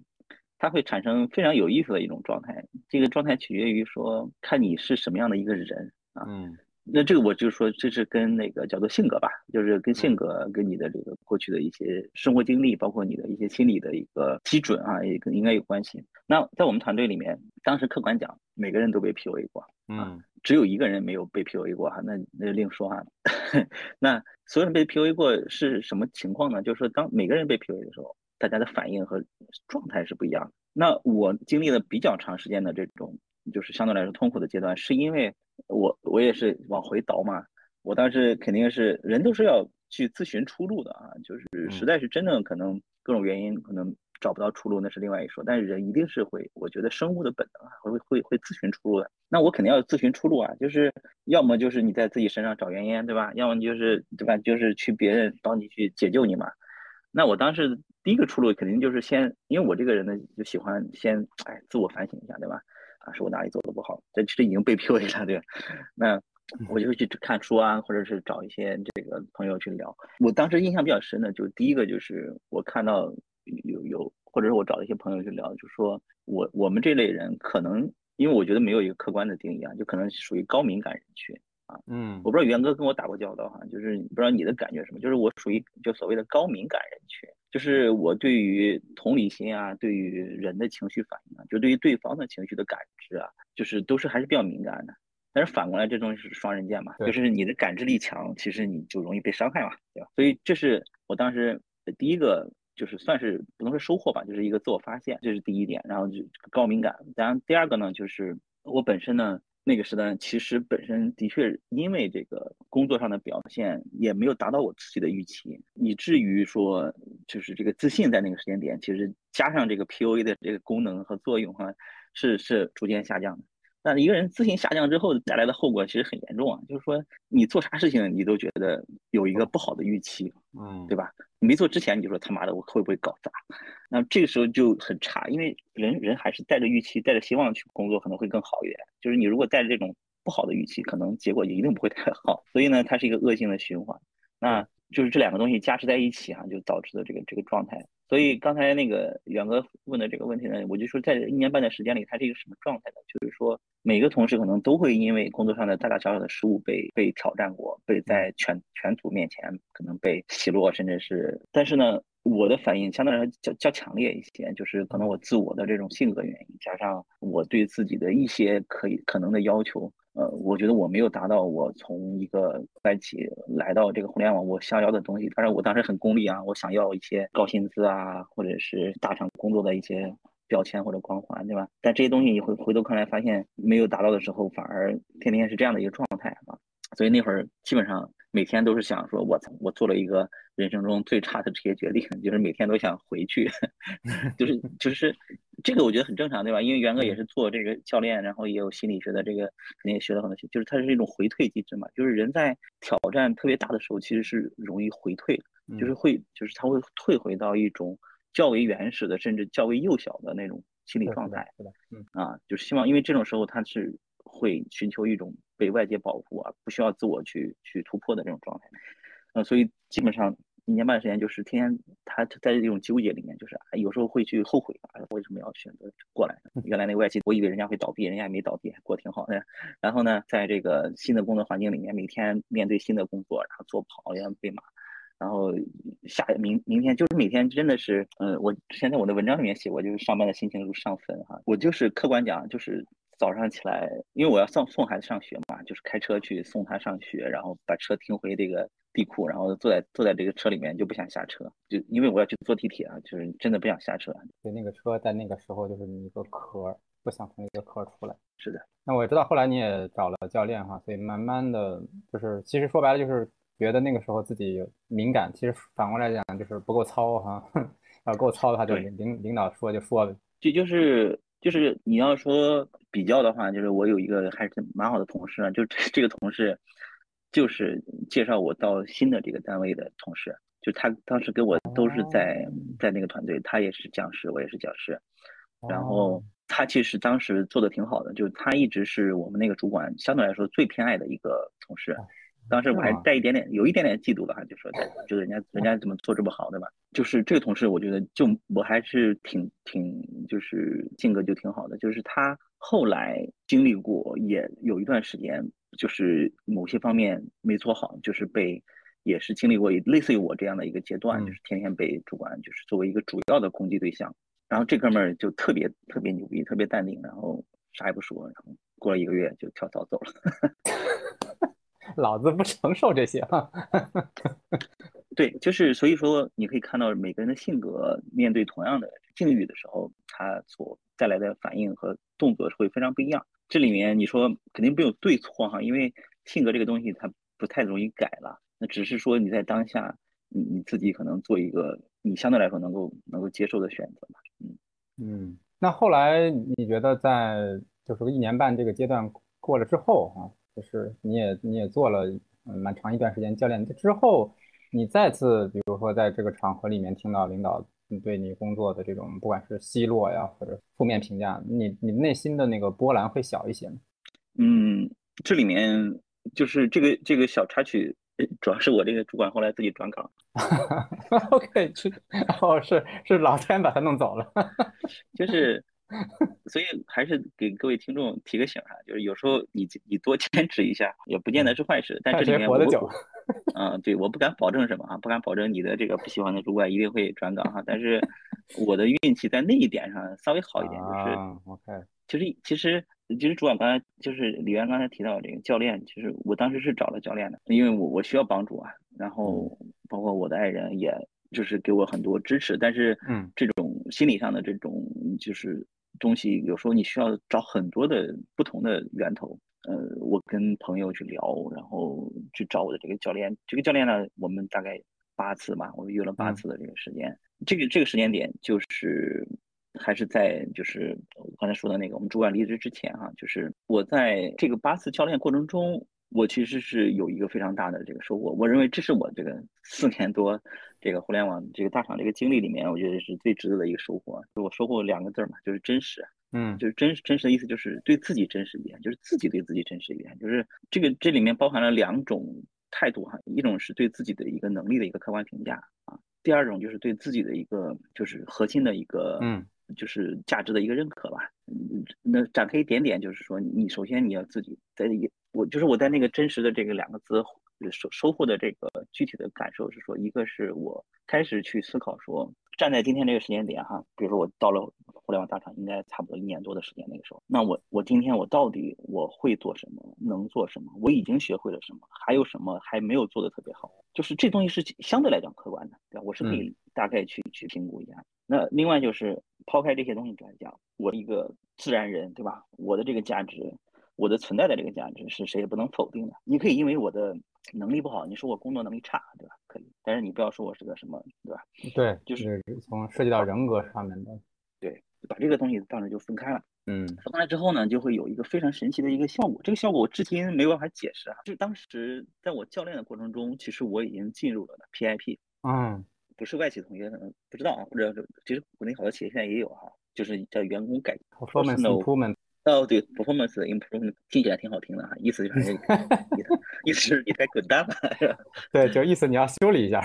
他会产生非常有意思的一种状态。这个状态取决于说，看你是什么样的一个人啊。嗯。那这个我就说，这是跟那个叫做性格吧，就是跟性格、跟你的这个过去的一些生活经历，包括你的一些心理的一个基准啊，也跟应该有关系。那在我们团队里面，当时客观讲，每个人都被 PUA 过。嗯。只有一个人没有被 PUA 过哈，那那另说哈。[laughs] 那所有人被 PUA 过是什么情况呢？就是说，当每个人被 PUA 的时候，大家的反应和状态是不一样的。那我经历了比较长时间的这种，就是相对来说痛苦的阶段，是因为我我也是往回倒嘛。我当时肯定是人都是要去自寻出路的啊，就是实在是真的可能各种原因可能找不到出路，那是另外一说。但是人一定是会，我觉得生物的本能啊，会会会自寻出路的。那我肯定要自寻出路啊，就是要么就是你在自己身上找原因，对吧？要么就是对吧？就是去别人帮你去解救你嘛。那我当时第一个出路肯定就是先，因为我这个人呢就喜欢先哎自我反省一下，对吧？啊，是我哪里做的不好？这其实已经被 PUA 了，对吧？那我就会去看书啊，或者是找一些这个朋友去聊。我当时印象比较深的，就第一个就是我看到有有，或者是我找一些朋友去聊，就说我我们这类人可能，因为我觉得没有一个客观的定义啊，就可能属于高敏感人群。啊，嗯，我不知道元哥跟我打过交道哈，就是不知道你的感觉什么，就是我属于就所谓的高敏感人群，就是我对于同理心啊，对于人的情绪反应啊，就对于对方的情绪的感知啊，就是都是还是比较敏感的。但是反过来，这东西是双刃剑嘛，就是你的感知力强，其实你就容易被伤害嘛，对吧？所以这是我当时第一个，就是算是不能说收获吧，就是一个自我发现，这是第一点。然后就高敏感，然后第二个呢，就是我本身呢。那个时段其实本身的确因为这个工作上的表现也没有达到我自己的预期，以至于说就是这个自信在那个时间点，其实加上这个 P U A 的这个功能和作用哈，是是逐渐下降的。但一个人自信下降之后带来的后果其实很严重啊，就是说你做啥事情你都觉得有一个不好的预期，嗯，对吧？你没做之前你就说他妈的我会不会搞砸，那这个时候就很差，因为人人还是带着预期、带着希望去工作可能会更好一点。就是你如果带着这种不好的预期，可能结果也一定不会太好。所以呢，它是一个恶性的循环。那就是这两个东西加持在一起哈，就导致的这个这个状态。所以刚才那个远哥问的这个问题呢，我就说在一年半的时间里，他是一个什么状态呢？就是说每个同事可能都会因为工作上的大大小小的失误被被挑战过，被在全全组面前可能被奚落，甚至是，但是呢，我的反应相对来说较较强烈一些，就是可能我自我的这种性格原因，加上我对自己的一些可以可能的要求。呃，我觉得我没有达到我从一个外企来到这个互联网我想要的东西。当然，我当时很功利啊，我想要一些高薪资啊，或者是大厂工作的一些标签或者光环，对吧？但这些东西你回回头看来发现没有达到的时候，反而天天是这样的一个状态啊。所以那会儿基本上每天都是想说，我操，我做了一个人生中最差的职业决定，[laughs] 就是每天都想回去，[laughs] 就是就是。这个我觉得很正常，对吧？因为元哥也是做这个教练，然后也有心理学的这个，肯定也学了很多，就是它是一种回退机制嘛。就是人在挑战特别大的时候，其实是容易回退，就是会，就是他会退回到一种较为原始的，甚至较为幼小的那种心理状态。嗯啊，就是希望，因为这种时候他是会寻求一种被外界保护啊，不需要自我去去突破的这种状态。呃，所以基本上。一年半的时间，就是天天他在这种纠结里面，就是有时候会去后悔啊，为什么要选择过来？原来那个外企，我以为人家会倒闭，人家也没倒闭，过得挺好的。然后呢，在这个新的工作环境里面，每天面对新的工作，然后做不好要被骂，然后下明明天就是每天真的是，嗯，我之前在我的文章里面写过，就是上班的心情如上坟哈。我就是客观讲，就是早上起来，因为我要送送孩子上学嘛，就是开车去送他上学，然后把车停回这个。地库，然后坐在坐在这个车里面就不想下车，就因为我要去坐地铁啊，就是真的不想下车。对，那个车在那个时候就是一个壳，不想从那个壳出来。是的。那我知道后来你也找了教练哈，所以慢慢的就是，其实说白了就是觉得那个时候自己敏感，其实反过来讲就是不够糙哈，[laughs] 要够糙的话就领领导说就说呗。就就是就是你要说比较的话，就是我有一个还是蛮好的同事啊，就这这个同事。就是介绍我到新的这个单位的同事，就他当时跟我都是在在那个团队，他也是讲师，我也是讲师，然后他其实当时做的挺好的，就是他一直是我们那个主管相对来说最偏爱的一个同事，当时我还带一点点有一点点嫉妒的哈，就说就人家人家怎么做这么好，对吧？就是这个同事，我觉得就我还是挺挺就是性格就挺好的，就是他后来经历过也有一段时间。就是某些方面没做好，就是被，也是经历过类似于我这样的一个阶段，就是天天被主管就是作为一个主要的攻击对象。然后这哥们儿就特别特别牛逼，特别淡定，然后啥也不说，然后过了一个月就跳槽走了。[laughs] 老子不承受这些哈。[laughs] 对，就是所以说你可以看到每个人的性格面对同样的境遇的时候，他所带来的反应和动作会非常不一样。这里面你说肯定没有对错哈，因为性格这个东西它不太容易改了。那只是说你在当下，你你自己可能做一个你相对来说能够能够接受的选择嘛。嗯嗯。那后来你觉得在就是一年半这个阶段过了之后哈，就是你也你也做了嗯蛮长一段时间教练之后，你再次比如说在这个场合里面听到领导对你工作的这种不管是奚落呀或者负面评价，你你内心的那个波澜会小一些吗？嗯，这里面就是这个这个小插曲。[laughs] 主要是我这个主管后来自己转岗，[laughs] OK，是哦，是是老天把他弄走了，[laughs] 就是，所以还是给各位听众提个醒哈，就是有时候你你多坚持一下，也不见得是坏事。但这里面我，嗯，对，我不敢保证什么啊，不敢保证你的这个不喜欢的主管一定会转岗哈。但是我的运气在那一点上稍微好一点，就是 OK，其实其实。其实主管刚才就是李源刚才提到这个教练，其实我当时是找了教练的，因为我我需要帮助啊，然后包括我的爱人，也就是给我很多支持。但是，嗯，这种心理上的这种就是东西，有时候你需要找很多的不同的源头。呃，我跟朋友去聊，然后去找我的这个教练。这个教练呢，我们大概八次吧，我们约了八次的这个时间。这个这个时间点就是。还是在就是我刚才说的那个我们主管离职之前哈，就是我在这个八次教练过程中，我其实是有一个非常大的这个收获。我认为这是我这个四年多这个互联网这个大厂这个经历里面，我觉得是最值得的一个收获。就我收获两个字嘛，就是真实。嗯，就是真真实的意思就是对自己真实一点，就是自己对自己真实一点。就是这个这里面包含了两种态度哈，一种是对自己的一个能力的一个客观评价啊，第二种就是对自己的一个就是核心的一个嗯。就是价值的一个认可吧。嗯，那展开一点点，就是说，你首先你要自己在一，我就是我在那个真实的这个两个字收收获的这个具体的感受是说，一个是我开始去思考说，站在今天这个时间点哈，比如说我到了互联网大厂，应该差不多一年多的时间那个时候，那我我今天我到底我会做什么，能做什么，我已经学会了什么，还有什么还没有做的特别好，就是这东西是相对来讲客观的，对吧？我是可以大概去去评估一下。那另外就是抛开这些东西来讲，我一个自然人，对吧？我的这个价值，我的存在的这个价值是谁也不能否定的。你可以因为我的能力不好，你说我工作能力差，对吧？可以，但是你不要说我是个什么，对吧？对，就是从涉及到人格上面的，对，把这个东西当时就分开了。嗯，分开之后呢，就会有一个非常神奇的一个效果。这个效果我至今没有办法解释啊。就当时在我教练的过程中，其实我已经进入了 PIP。嗯。不是外企同学可能不知道啊，或者其实国内好多企业现在也有哈，就是叫员工改 performance improvement。哦，对，performance improvement 听起来挺好听的哈，意思就是 [laughs] 意思是你该滚蛋吧，是吧？[laughs] 对，就意思你要修理一下。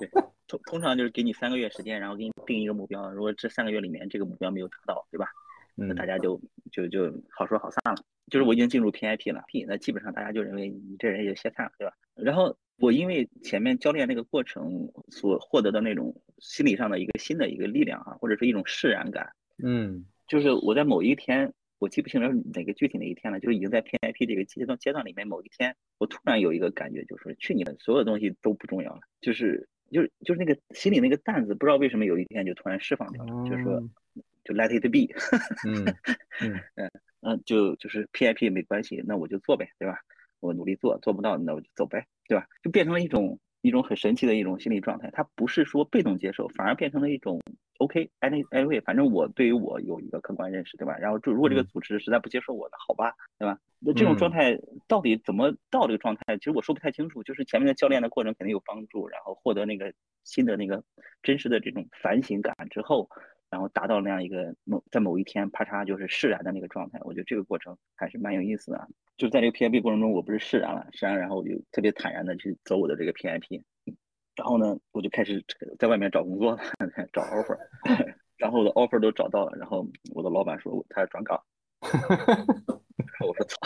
对，通通常就是给你三个月时间，然后给你定一个目标，如果这三个月里面这个目标没有达到，对吧？那大家就就就好说好散了。就是我已经进入 PIP 了，P 那基本上大家就认为你这人也就歇菜了，对吧？然后。我因为前面教练那个过程所获得的那种心理上的一个新的一个力量啊，或者是一种释然感，嗯，就是我在某一天，我记不清了哪个具体哪一天了，就是已经在 PIP 这个阶段阶段里面某一天，我突然有一个感觉，就是去年的所有东西都不重要了，就是就是就是那个心里那个担子，不知道为什么有一天就突然释放掉了，就是说就 let it be，[laughs] 嗯嗯嗯就就是 PIP 没关系，那我就做呗，对吧？我努力做，做不到那我就走呗。对吧？就变成了一种一种很神奇的一种心理状态，它不是说被动接受，反而变成了一种 OK，any anyway，反正我对于我有一个客观认识，对吧？然后就如果这个组织实在不接受我的，好吧，对吧？那这种状态到底怎么到这个状态？其实我说不太清楚。就是前面的教练的过程肯定有帮助，然后获得那个新的那个真实的这种反省感之后。然后达到那样一个某在某一天啪嚓就是释然的那个状态，我觉得这个过程还是蛮有意思的。就在这个 PIP 过程中，我不是释然了，释然，然后我就特别坦然的去走我的这个 PIP。然后呢，我就开始在外面找工作了，[laughs] 找 offer。[laughs] 然后我的 offer 都找到了，然后我的老板说他要转岗。[laughs] 我说操。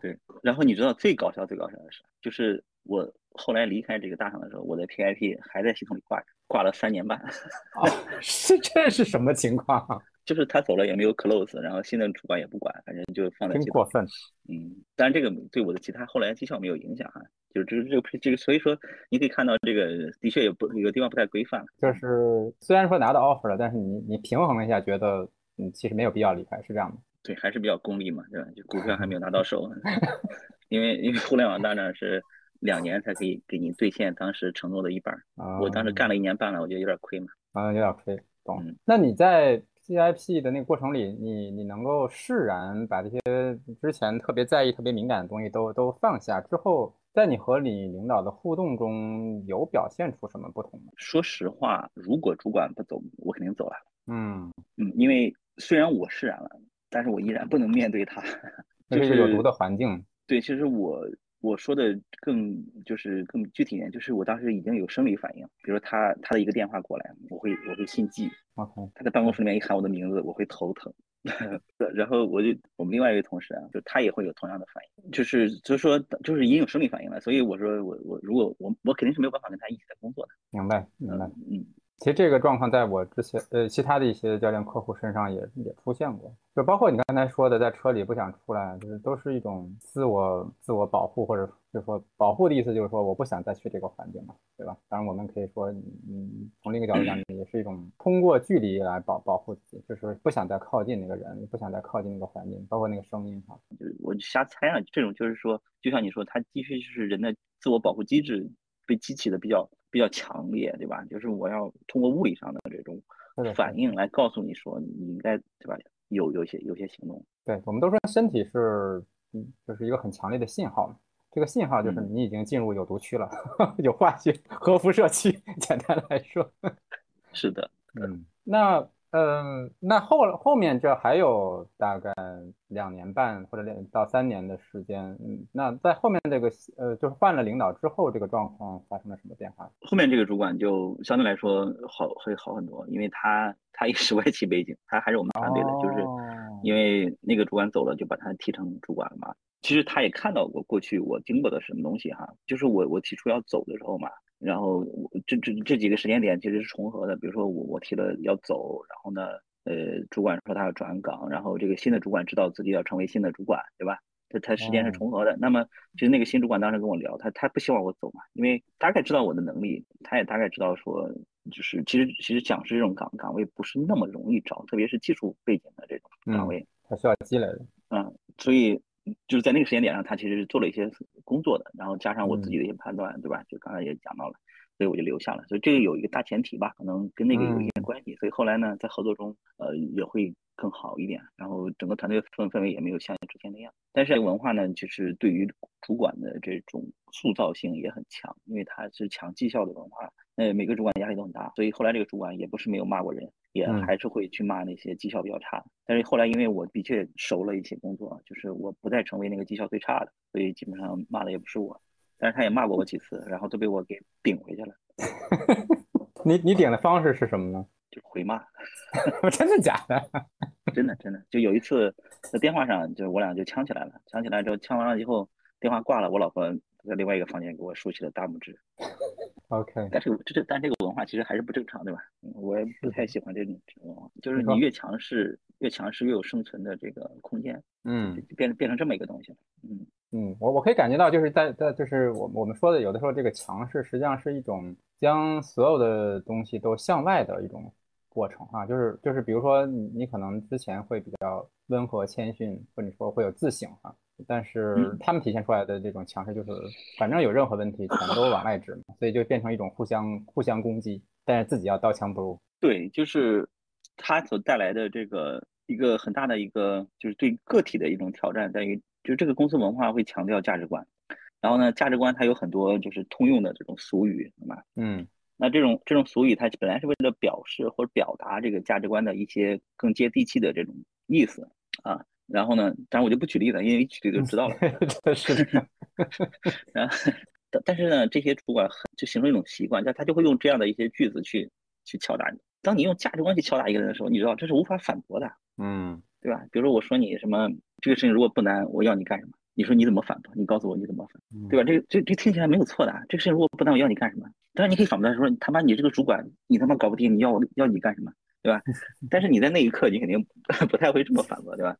对，然后你知道最搞笑最搞笑的是，就是我后来离开这个大厂的时候，我的 PIP 还在系统里挂着。挂了三年半，啊，是这是什么情况？就是他走了也没有 close，然后新的主管也不管，反正就放在。真过分。嗯，但是这个对我的其他后来绩效没有影响哈，就这这个这个，所以说你可以看到这个的确也不有地方不太规范。就是虽然说拿到 offer 了，但是你你平衡了一下，觉得嗯其实没有必要离开，是这样的。对，还是比较功利嘛，对吧？就股票还没有拿到手，[laughs] 因为因为互联网大涨是两年才可以给你兑现当时承诺的一半。啊我当时干了一年半了，我觉得有点亏嘛。啊，有点亏，懂。那你在 GIP 的那个过程里，你你能够释然，把这些之前特别在意、特别敏感的东西都都放下之后，在你和你领导的互动中有表现出什么不同吗？说实话，如果主管不走，我肯定走了。嗯嗯，因为虽然我释然了，但是我依然不能面对他，[laughs] 这是有毒的环境。对，其实我。我说的更就是更具体一点，就是我当时已经有生理反应，比如说他他的一个电话过来，我会我会心悸，他在办公室里面一喊我的名字，我会头疼，[laughs] 然后我就我们另外一位同事啊，就他也会有同样的反应，就是就是说就是已经有生理反应了，所以我说我我如果我我肯定是没有办法跟他一起在工作的，明白明白，嗯。其实这个状况在我之前，呃，其他的一些教练客户身上也也出现过，就包括你刚才说的，在车里不想出来，就是都是一种自我自我保护，或者就是说保护的意思，就是说我不想再去这个环境了，对吧？当然，我们可以说，嗯，从另一个角度讲，也是一种通过距离来保保护自己，就是不想再靠近那个人，不想再靠近那个环境，包括那个声音哈。就我瞎猜啊，这种就是说，就像你说，它的确就是人的自我保护机制被激起的比较。比较强烈，对吧？就是我要通过物理上的这种反应来告诉你说，你应该对吧？有有些有些行动。对，我们都说身体是，嗯，就是一个很强烈的信号。这个信号就是你已经进入有毒区了，[laughs] 有化学核辐射区。[laughs] 简单来说，是的，嗯，那。嗯，那后后面这还有大概两年半或者两到三年的时间，嗯，那在后面这个呃，就是换了领导之后，这个状况发生了什么变化？后面这个主管就相对来说好会好很多，因为他他也是外企背景，他还是我们团队的，就是因为那个主管走了，就把他提成主管了嘛。其实他也看到过过去我经过的什么东西哈，就是我我提出要走的时候嘛。然后我这这这几个时间点其实是重合的，比如说我我提了要走，然后呢，呃，主管说他要转岗，然后这个新的主管知道自己要成为新的主管，对吧？他他时间是重合的。那么其实那个新主管当时跟我聊，他他不希望我走嘛，因为大概知道我的能力，他也大概知道说，就是其实其实讲师这种岗岗位不是那么容易找，特别是技术背景的这种岗位，他需要积累的。嗯，所以。就是在那个时间点上，他其实是做了一些工作的，然后加上我自己的一些判断，对吧？就刚才也讲到了，所以我就留下了。所以这个有一个大前提吧，可能跟那个有一点关系。所以后来呢，在合作中，呃，也会更好一点。然后整个团队氛氛围也没有像之前那样。但是文化呢，就是对于主管的这种塑造性也很强，因为它是强绩效的文化。呃，每个主管压力都很大，所以后来这个主管也不是没有骂过人，也还是会去骂那些绩效比较差的。但是后来因为我的确熟了一些工作，就是我不再成为那个绩效最差的，所以基本上骂的也不是我。但是他也骂过我几次，然后都被我给顶回去了。[laughs] 你你顶的方式是什么呢？就回骂。[laughs] 真的假的？[laughs] 真的真的。就有一次在电话上，就是我俩就呛起来了。呛起来之后，呛完了以后，电话挂了，我老婆在另外一个房间给我竖起了大拇指。OK，但是这这但这个文化其实还是不正常，对吧？我也不太喜欢这种这种文化，就是你越强势，越强势越有生存的这个空间。嗯，变变成这么一个东西了。嗯嗯，我我可以感觉到，就是在在就是我我们说的，有的时候这个强势实际上是一种将所有的东西都向外的一种过程啊，就是就是比如说你你可能之前会比较温和谦逊，或者说会有自省哈。但是他们体现出来的这种强势，就是反正有任何问题全都往外指嘛，所以就变成一种互相互相攻击，但是自己要刀枪不入。对，就是它所带来的这个一个很大的一个，就是对个体的一种挑战，在于就是这个公司文化会强调价值观，然后呢，价值观它有很多就是通用的这种俗语，对吧？嗯，那这种这种俗语它本来是为了表示或者表达这个价值观的一些更接地气的这种意思啊。然后呢？当然我就不举例了，因为一举例就知道了。[laughs] 是的。[laughs] 然后，但但是呢，这些主管就形成一种习惯，他他就会用这样的一些句子去去敲打你。当你用价值观去敲打一个人的时候，你知道这是无法反驳的。嗯，对吧？比如说我说你什么这个事情如果不难，我要你干什么？你说你怎么反驳？你告诉我你怎么反，对吧？这个这这听起来没有错的。这个事情如果不难，我要你干什么？当然你可以反驳他说他妈你这个主管你他妈搞不定，你要我要你干什么？对吧？[laughs] 但是你在那一刻，你肯定 [laughs] 不太会这么反驳，对吧？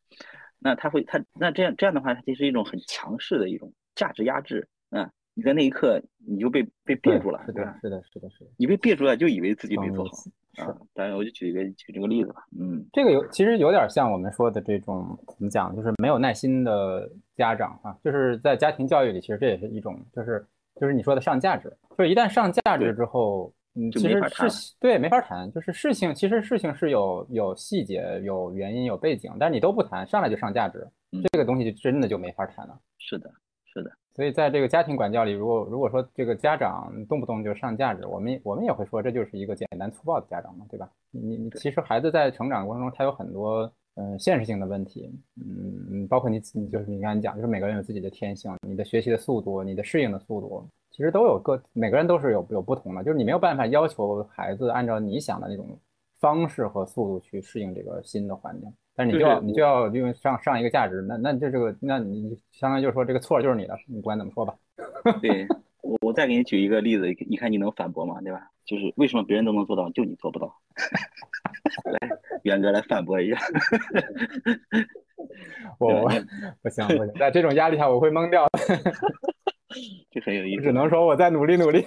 那他会，他那这样这样的话，它其实一种很强势的一种价值压制。嗯，你在那一刻你就被被憋住了，是的，是的，是的，是的，你被憋住了，就以为自己没做好。是，当然我就举一个举这个例子吧，嗯，这个有其实有点像我们说的这种怎么讲，就是没有耐心的家长啊，就是在家庭教育里，其实这也是一种，就是就是你说的上价值，就是一旦上价值之后，嗯，其实是对没法谈，就是事情其实事情是有有细节、有原因、有背景，但是你都不谈，上来就上价值，这个东西就真的就没法谈了。是的，是的。所以在这个家庭管教里，如果如果说这个家长动不动就上价值，我们我们也会说这就是一个简单粗暴的家长嘛，对吧？你你其实孩子在成长过程中，他有很多嗯现实性的问题，嗯，包括你你就是你刚才讲，就是每个人有自己的天性，你的学习的速度，你的适应的速度，其实都有个每个人都是有有不同的，就是你没有办法要求孩子按照你想的那种方式和速度去适应这个新的环境。但是你就要你就要因为上上一个价值，那那这这个，那你相当于就是说这个错就是你的，你不管怎么说吧。[laughs] 对我我再给你举一个例子，你看你能反驳吗？对吧？就是为什么别人都能做到，就你做不到？[laughs] 来，元哥来反驳一下。我不行不行，在这种压力下我会懵掉的。这很有意思。只能说我再努力努力。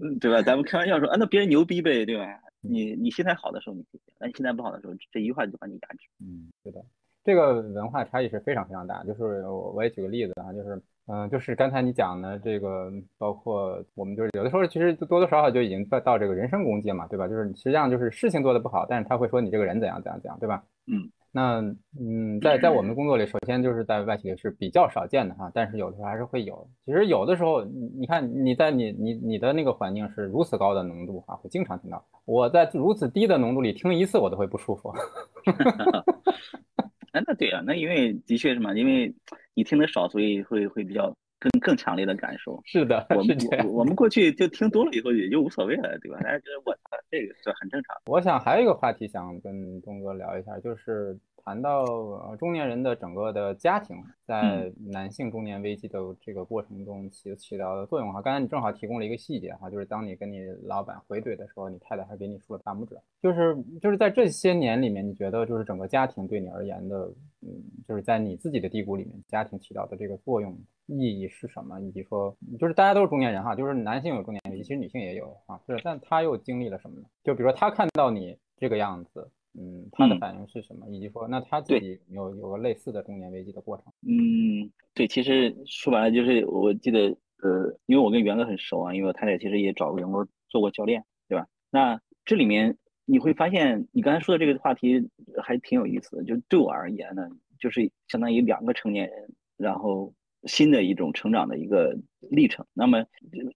嗯，对吧？咱们开玩笑说，啊，那别人牛逼呗，对吧？你你心态好的时候你可以，那你心态不好的时候，这一句话就把你压制。嗯，是的，这个文化差异是非常非常大。就是我我也举个例子啊，就是嗯，就是刚才你讲的这个，包括我们就是有的时候其实多多少少就已经到到这个人身攻击嘛，对吧？就是实际上就是事情做的不好，但是他会说你这个人怎样怎样怎样，对吧？嗯。那嗯，在在我们的工作里，首先就是在外企是比较少见的哈，但是有的时候还是会有。其实有的时候，你你看你在你你你的那个环境是如此高的浓度啊，会经常听到。我在如此低的浓度里听一次，我都会不舒服。[laughs] [laughs] 哎，那对啊，那因为的确是嘛，因为你听的少，所以会会比较。更更强烈的感受是的，我们我们过去就听多了以后也就无所谓了，对吧？大家觉得我这个是很正常。我想还有一个话题想跟东哥聊一下，就是谈到呃中年人的整个的家庭在男性中年危机的这个过程中起起到的作用哈。刚才你正好提供了一个细节哈，就是当你跟你老板回怼的时候，你太太还给你竖了大拇指。就是就是在这些年里面，你觉得就是整个家庭对你而言的，嗯，就是在你自己的低谷里面，家庭起到的这个作用。意义是什么？以及说，就是大家都是中年人哈，就是男性有中年危机，其实女性也有啊。是，但他又经历了什么呢？就比如说他看到你这个样子，嗯，他的反应是什么？以及说，那他自己有有个类似的中年危机的过程？嗯，对，其实说白了就是，我记得，呃，因为我跟元哥很熟啊，因为我太太其实也找过员工做过教练，对吧？那这里面你会发现，你刚才说的这个话题还挺有意思的。就对我而言呢，就是相当于两个成年人，然后。新的一种成长的一个历程。那么，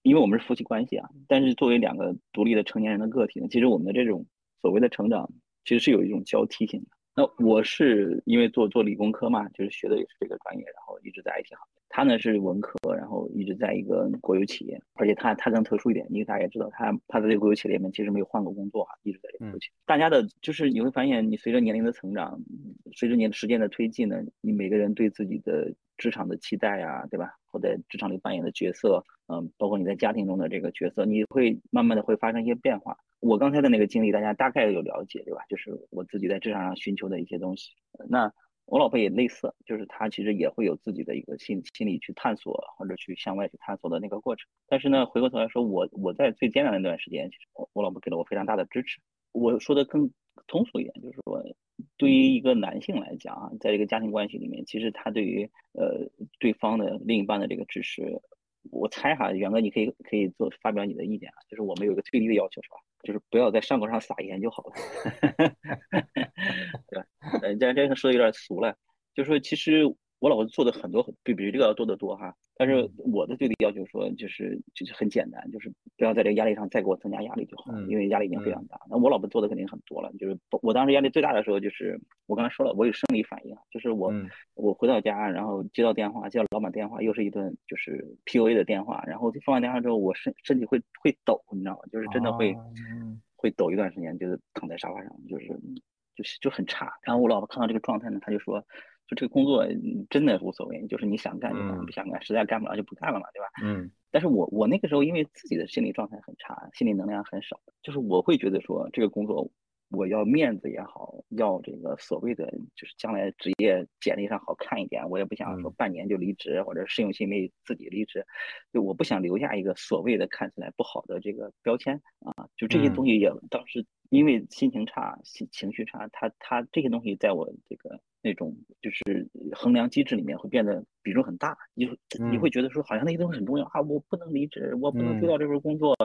因为我们是夫妻关系啊，但是作为两个独立的成年人的个体呢，其实我们的这种所谓的成长，其实是有一种交替性的。那我是因为做做理工科嘛，就是学的也是这个专业，然后一直在 IT 行业。他呢是文科，然后一直在一个国有企业，而且他他更特殊一点，因为大家也知道，他他在这个国有企业里面其实没有换过工作哈，一直在这个国有企业。大家的就是你会发现，你随着年龄的成长，随着年时间的推进呢，你每个人对自己的职场的期待啊，对吧？或在职场里扮演的角色，嗯，包括你在家庭中的这个角色，你会慢慢的会发生一些变化。我刚才的那个经历，大家大概有了解，对吧？就是我自己在职场上寻求的一些东西。那。我老婆也类似，就是她其实也会有自己的一个心心理去探索或者去向外去探索的那个过程。但是呢，回过头来说，我我在最艰难的那段时间，其实我我老婆给了我非常大的支持。我说的更通俗一点，就是说，对于一个男性来讲啊，在这个家庭关系里面，其实他对于呃对方的另一半的这个支持，我猜哈，元哥你可以可以做发表你的意见啊，就是我们有一个最低的要求是吧？就是不要在伤口上撒盐就好了，[laughs] 对吧？呃，这这个说的有点俗了，就是说其实。我老婆做的很多，比比这个要多得多哈。但是我的最低要求说，就是就是很简单，就是不要在这个压力上再给我增加压力就好，因为压力已经非常大。那我老婆做的肯定很多了，就是我当时压力最大的时候，就是我刚才说了，我有生理反应，就是我我回到家，然后接到电话，接到老板电话，又是一顿就是 PUA 的电话，然后放完电话之后，我身身体会会抖，你知道吗？就是真的会会抖一段时间，就是躺在沙发上，就是就是就很差。然后我老婆看到这个状态呢，她就说。就这个工作真的无所谓，就是你想干就干，不想干实在干不了就不干了嘛，对吧？嗯。但是我我那个时候因为自己的心理状态很差，心理能量很少，就是我会觉得说这个工作我要面子也好，要这个所谓的就是将来职业简历上好看一点，我也不想说半年就离职或者试用期没自己离职，就我不想留下一个所谓的看起来不好的这个标签啊，就这些东西也当时因为心情差、情情绪差，他他这些东西在我这个那种就是衡量机制里面会变得比重很大，你你会觉得说好像那些东西很重要啊，我不能离职，我不能丢掉这份工作。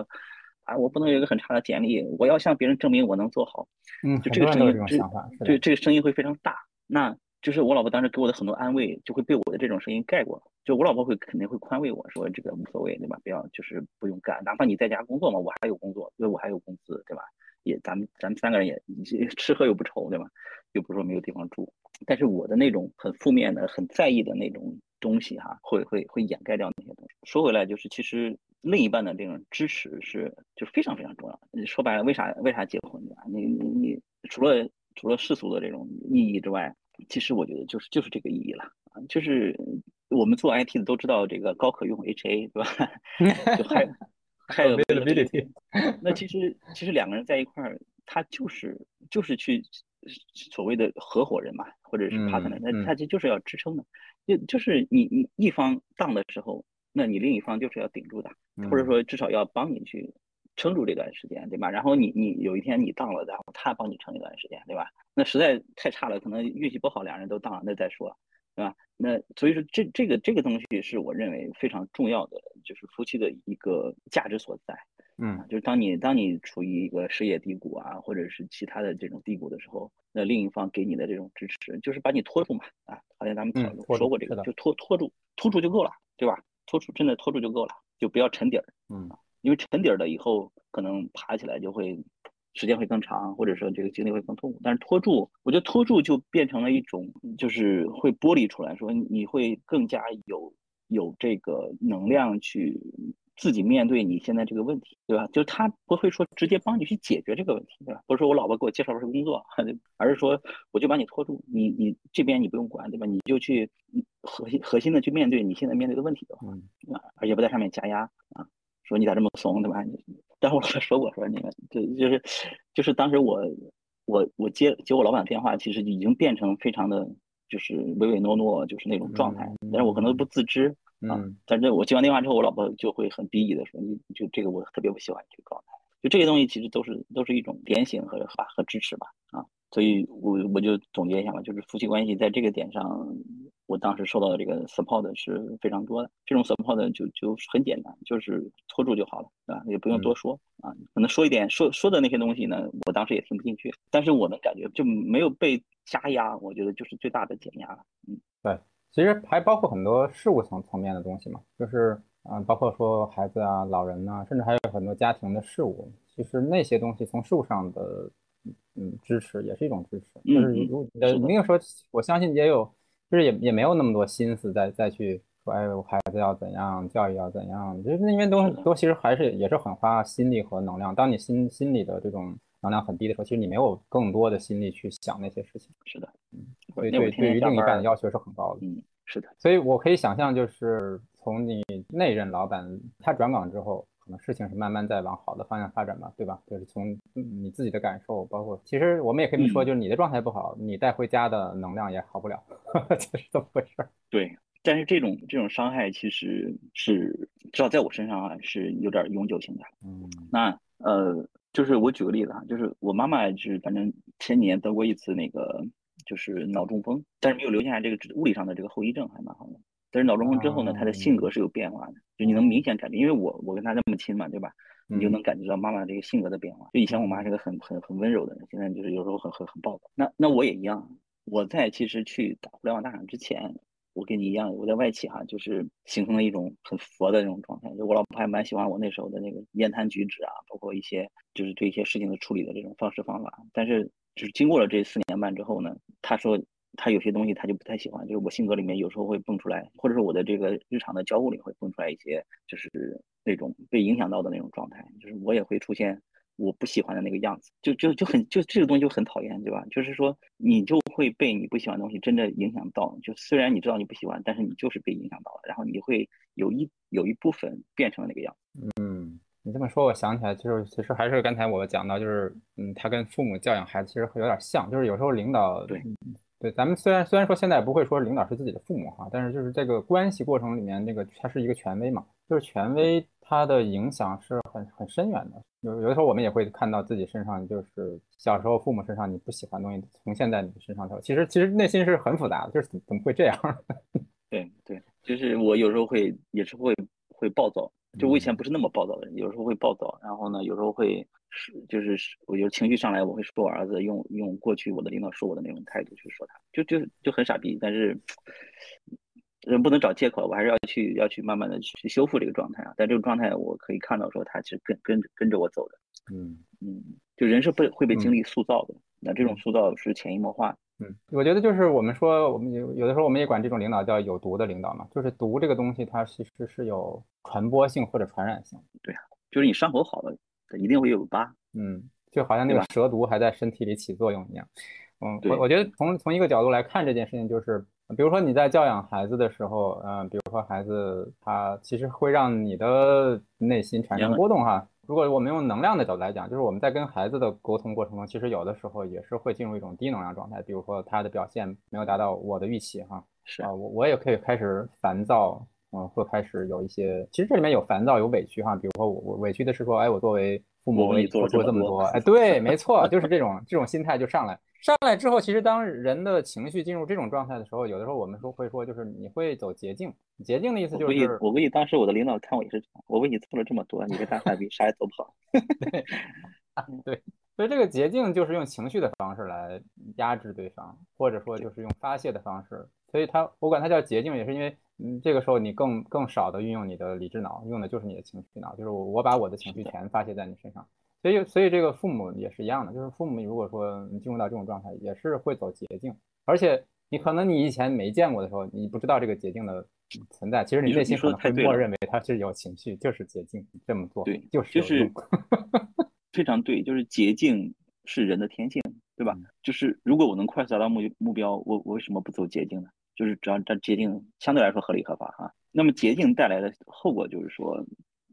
啊，我不能有一个很差的简历，我要向别人证明我能做好。嗯，就这个声音，这对这个声音会非常大。那就是我老婆当时给我的很多安慰，就会被我的这种声音盖过。就我老婆会肯定会宽慰我说，这个无所谓，对吧？不要就是不用干，哪怕你在家工作嘛，我还有工作，因为我还有工资，对吧？也咱们咱们三个人也 [laughs] 吃喝又不愁，对吧？又不是说没有地方住。但是我的那种很负面的、很在意的那种东西哈，会会会掩盖掉那些东西。说回来，就是其实。另一半的这种支持是就非常非常重要。说白了，为啥为啥结婚对吧？你你你除了除了世俗的这种意义之外，其实我觉得就是就是这个意义了啊。就是我们做 IT 的都知道这个高可用 HA 对吧？[laughs] 就还还有 [laughs] 那其实其实两个人在一块儿，他就是就是去所谓的合伙人嘛，或者是 partner，那他这就是要支撑的。就就是你你一方当的时候。那你另一方就是要顶住的，或者说至少要帮你去撑住这段时间，对吧？然后你你有一天你当了，然后他帮你撑一段时间，对吧？那实在太差了，可能运气不好，两人都当了，那再说，对吧？那所以说这这个这个东西是我认为非常重要的，就是夫妻的一个价值所在。嗯，就是当你当你处于一个事业低谷啊，或者是其他的这种低谷的时候，那另一方给你的这种支持，就是把你拖住嘛。啊，好像咱们说过这个，就拖拖住，拖住就够了，对吧？拖住真的拖住就够了，就不要沉底儿，嗯，因为沉底儿了以后，可能爬起来就会时间会更长，或者说这个经历会更痛苦。但是拖住，我觉得拖住就变成了一种，就是会剥离出来说，你会更加有有这个能量去。自己面对你现在这个问题，对吧？就是他不会说直接帮你去解决这个问题，对吧？不是说我老婆给我介绍份工作，[laughs] 而是说我就把你拖住，你你这边你不用管，对吧？你就去核心核心的去面对你现在面对的问题的话，啊，而且不在上面加压啊，说你咋这么怂，对吧？但是我老婆说过，说那个就就是就是当时我我我接接我老板电话，其实已经变成非常的就是唯唯诺诺，就是那种状态，但是我可能不自知。啊，但是我接完电话之后，我老婆就会很鄙夷的说：“你就这个我特别不喜欢这个状态。”就这些东西其实都是都是一种点醒和和和支持吧。啊，所以我我就总结一下吧，就是夫妻关系在这个点上，我当时受到的这个 support 是非常多的。这种 support 就就很简单，就是拖住就好了，对吧？也不用多说啊。可能说一点说说的那些东西呢，我当时也听不进去，但是我能感觉就没有被加压，我觉得就是最大的减压了。嗯，对。其实还包括很多事物层层面的东西嘛，就是嗯，包括说孩子啊、老人呐，甚至还有很多家庭的事物。其实那些东西从事物上的嗯支持也是一种支持。就是如呃，没有说，我相信也有，就是也也没有那么多心思再再去说，哎，我孩子要怎样，教育要怎样，就是那边都都其实还是也是很花心力和能量。当你心心里的这种能量很低的时候，其实你没有更多的心力去想那些事情。是的，嗯。对对，对于另一半的要求是很高的。嗯，是的。所以我可以想象，就是从你那任老板他转岗之后，可能事情是慢慢在往好的方向发展吧，对吧？就是从你自己的感受，包括其实我们也可以说，就是你的状态不好，你带回家的能量也好不了，[laughs] 这是怎么回事？对，但是这种这种伤害其实是至少在我身上啊是有点永久性的。嗯，那呃，就是我举个例子啊，就是我妈妈是反正前年得过一次那个。就是脑中风，但是没有留下这个物理上的这个后遗症，还蛮好的。但是脑中风之后呢，他的性格是有变化的，就你能明显感觉，因为我我跟他那么亲嘛，对吧？你就能感觉到妈妈这个性格的变化。就以前我妈是个很很很温柔的人，现在就是有时候很很很暴躁。那那我也一样，我在其实去打互联网大厂之前，我跟你一样，我在外企哈，就是形成了一种很佛的那种状态。就我老婆还蛮喜欢我那时候的那个言谈举止啊，包括一些就是对一些事情的处理的这种方式方法。但是就是经过了这四年半之后呢，她说他有些东西他就不太喜欢，就是我性格里面有时候会蹦出来，或者是我的这个日常的交互里会蹦出来一些，就是那种被影响到的那种状态，就是我也会出现我不喜欢的那个样子，就就就很就这个东西就很讨厌，对吧？就是说你就会被你不喜欢的东西真的影响到，就虽然你知道你不喜欢，但是你就是被影响到了，然后你会有一有一部分变成了那个样子。嗯。你这么说，我想起来，就是其实还是刚才我讲到，就是嗯，他跟父母教养孩子其实会有点像，就是有时候领导对对，咱们虽然虽然说现在不会说领导是自己的父母哈，但是就是这个关系过程里面，那个他是一个权威嘛，就是权威它的影响是很很深远的。有有的时候我们也会看到自己身上，就是小时候父母身上你不喜欢东西呈现在你的身上头，其实其实内心是很复杂的，就是怎么会这样？[laughs] 对对，就是我有时候会也是会会暴躁。就我以前不是那么暴躁的人，有时候会暴躁，然后呢，有时候会是就是我有情绪上来，我会说我儿子用用过去我的领导说我的那种态度去说他，就就就很傻逼。但是人不能找借口，我还是要去要去慢慢的去修复这个状态啊。但这种状态我可以看到说他其实跟跟跟着我走的，嗯嗯，就人是被会被经历塑造的，那这种塑造是潜移默化。嗯，我觉得就是我们说，我们有有的时候我们也管这种领导叫有毒的领导嘛，就是毒这个东西它其实是有传播性或者传染性。对啊，就是你伤口好了，它一定会有疤。嗯，就好像那个蛇毒还在身体里起作用一样。嗯，我我觉得从从一个角度来看这件事情，就是比如说你在教养孩子的时候，嗯，比如说孩子他其实会让你的内心产生波动哈。如果我们用能量的角度来讲，就是我们在跟孩子的沟通过程中，其实有的时候也是会进入一种低能量状态。比如说他的表现没有达到我的预期，哈，是啊，我我也可以开始烦躁，嗯，会开始有一些，其实这里面有烦躁，有委屈，哈。比如说我我委屈的是说，哎，我作为父母为你付出了这么多，哎，[laughs] 对，没错，就是这种这种心态就上来。上来之后，其实当人的情绪进入这种状态的时候，有的时候我们说会说，就是你会走捷径。捷径的意思就是，我估计当时我的领导看我也是，我为你做了这么多，你个大傻逼，啥也做不好。[laughs] 对，[laughs] 对，所以这个捷径就是用情绪的方式来压制对方，或者说就是用发泄的方式。所以它我管它叫捷径，也是因为，嗯，这个时候你更更少的运用你的理智脑，用的就是你的情绪脑，就是我我把我的情绪全发泄在你身上。所以，所以这个父母也是一样的，就是父母如果说你进入到这种状态，也是会走捷径，而且你可能你以前没见过的时候，你不知道这个捷径的存在，其实你内心可能会默认为它是有情绪，就是捷径这么做，对，就是就是 [laughs] 非常对，就是捷径是人的天性，对吧？就是如果我能快速达到目目标，我我为什么不走捷径呢？就是只要这捷径相对来说合理合法哈，那么捷径带来的后果就是说。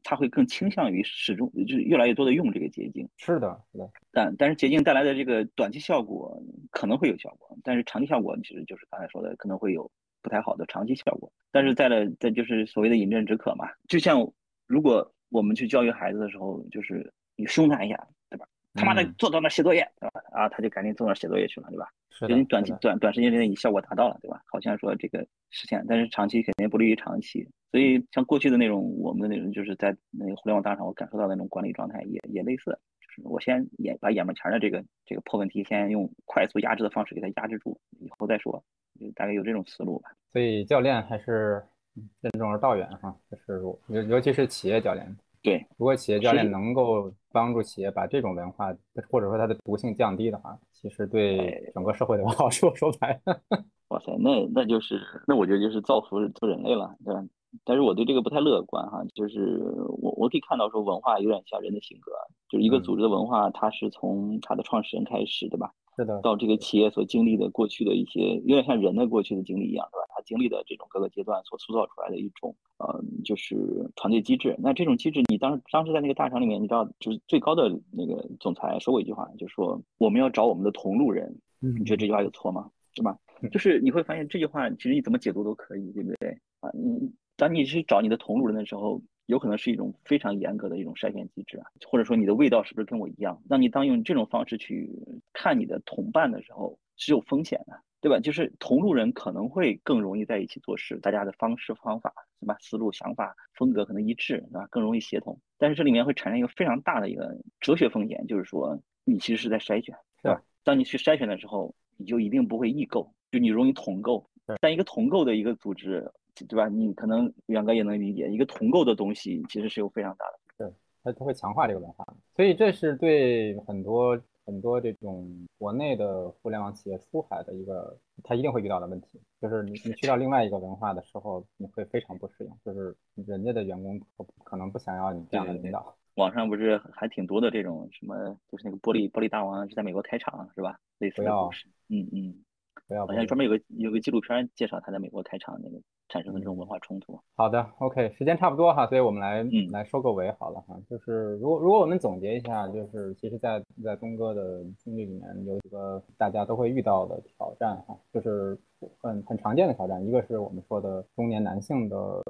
他会更倾向于始终就是越来越多的用这个捷径，是的，是的。但但是捷径带来的这个短期效果可能会有效果，但是长期效果其实就是刚才说的可能会有不太好的长期效果。但是在了在就是所谓的饮鸩止渴嘛，就像如果我们去教育孩子的时候，就是你凶他一下，对吧？他妈的坐到那写作业，对吧？啊，他就赶紧坐那写作业去了，对吧？人短期短短时间之内你效果达到了，对吧？好像说这个实现，但是长期肯定不利于长期。所以像过去的那种，我们的那种就是在那个互联网大厂，我感受到的那种管理状态也也类似，就是我先眼把眼门前的这个这个破问题，先用快速压制的方式给它压制住，以后再说，就大概有这种思路吧。所以教练还是任重而道远哈，就是尤尤其是企业教练。对，如果企业教练能够帮助企业把这种文化或者说它的毒性降低的话，其实对整个社会的 [laughs] 好处。说白了，[laughs] 哇塞，那那就是那我觉得就是造福做人类了，对吧？但是我对这个不太乐观哈，就是我我可以看到说文化有点像人的性格，就是一个组织的文化，它是从它的创始人开始，对吧？是的。到这个企业所经历的过去的一些，有点像人的过去的经历一样，对吧？他经历的这种各个阶段所塑造出来的一种，呃，就是团队机制。那这种机制，你当当时在那个大厂里面，你知道，就是最高的那个总裁说过一句话，就说我们要找我们的同路人。你觉得这句话有错吗？是吧？就是你会发现这句话其实你怎么解读都可以，对不对？啊，你。当你去找你的同路人的时候，有可能是一种非常严格的一种筛选机制啊，或者说你的味道是不是跟我一样？那你当用这种方式去看你的同伴的时候，是有风险的，对吧？就是同路人可能会更容易在一起做事，大家的方式方法是吧？思路想法风格可能一致，是吧？更容易协同。但是这里面会产生一个非常大的一个哲学风险，就是说你其实是在筛选，是吧？当你去筛选的时候，你就一定不会异构，就你容易同构。但一个同构的一个组织。对吧？你可能远哥也能理解，一个同构的东西其实是有非常大的，对，它它会强化这个文化，所以这是对很多很多这种国内的互联网企业出海的一个，它一定会遇到的问题，就是你你去到另外一个文化的时候，你会非常不适应，就是人家的员工可能不想要你这样的领导。网上不是还挺多的这种什么，就是那个玻璃玻璃大王是在美国开厂是吧？类似的故事，嗯嗯。好像专门有个有个纪录片介绍他在美国开场那个产生的这种文化冲突。好的，OK，时间差不多哈，所以我们来嗯来收个尾好了哈。就是如果如果我们总结一下，就是其实在在东哥的经历里面有几个大家都会遇到的挑战哈，就是很很常见的挑战，一个是我们说的中年男性的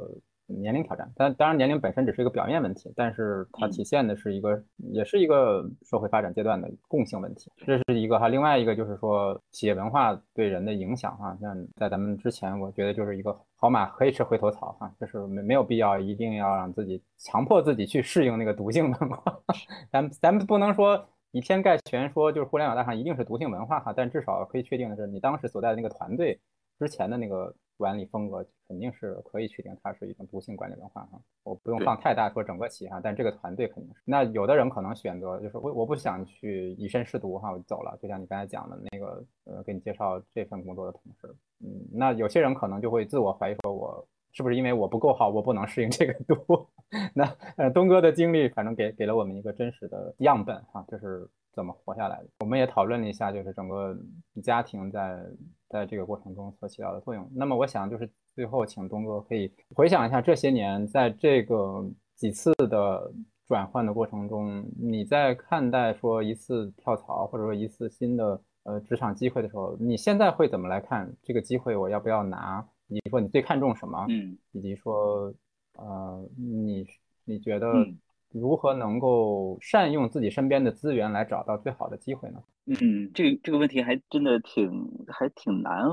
年龄挑战，但当然年龄本身只是一个表面问题，但是它嗯体现的是一个也是一个社会发展阶段的共性问题，这是一个哈。另外一个就是说企业文化对人的影响哈，像在咱们之前，我觉得就是一个好马可以吃回头草哈，就是没没有必要一定要让自己强迫自己去适应那个毒性文化，[laughs] 咱咱们不能说。以偏概全说就是互联网大厂一定是毒性文化哈，但至少可以确定的是，你当时所在的那个团队之前的那个管理风格肯定是可以确定它是一种毒性管理文化哈。我不用放太大说整个企业哈，但这个团队肯定是。那有的人可能选择就是我我不想去以身试毒哈，我就走了。就像你刚才讲的那个呃，给你介绍这份工作的同事，嗯，那有些人可能就会自我怀疑说我。是不是因为我不够好，我不能适应这个度？[laughs] 那呃，东哥的经历反正给给了我们一个真实的样本哈，就是怎么活下来的。我们也讨论了一下，就是整个家庭在在这个过程中所起到的作用。那么我想就是最后请东哥可以回想一下这些年在这个几次的转换的过程中，你在看待说一次跳槽或者说一次新的呃职场机会的时候，你现在会怎么来看这个机会？我要不要拿？以及说你最看重什么？嗯，以及说，呃，你你觉得嗯如何能够善用自己身边的资源来找到最好的机会呢？嗯，这个这个问题还真的挺还挺难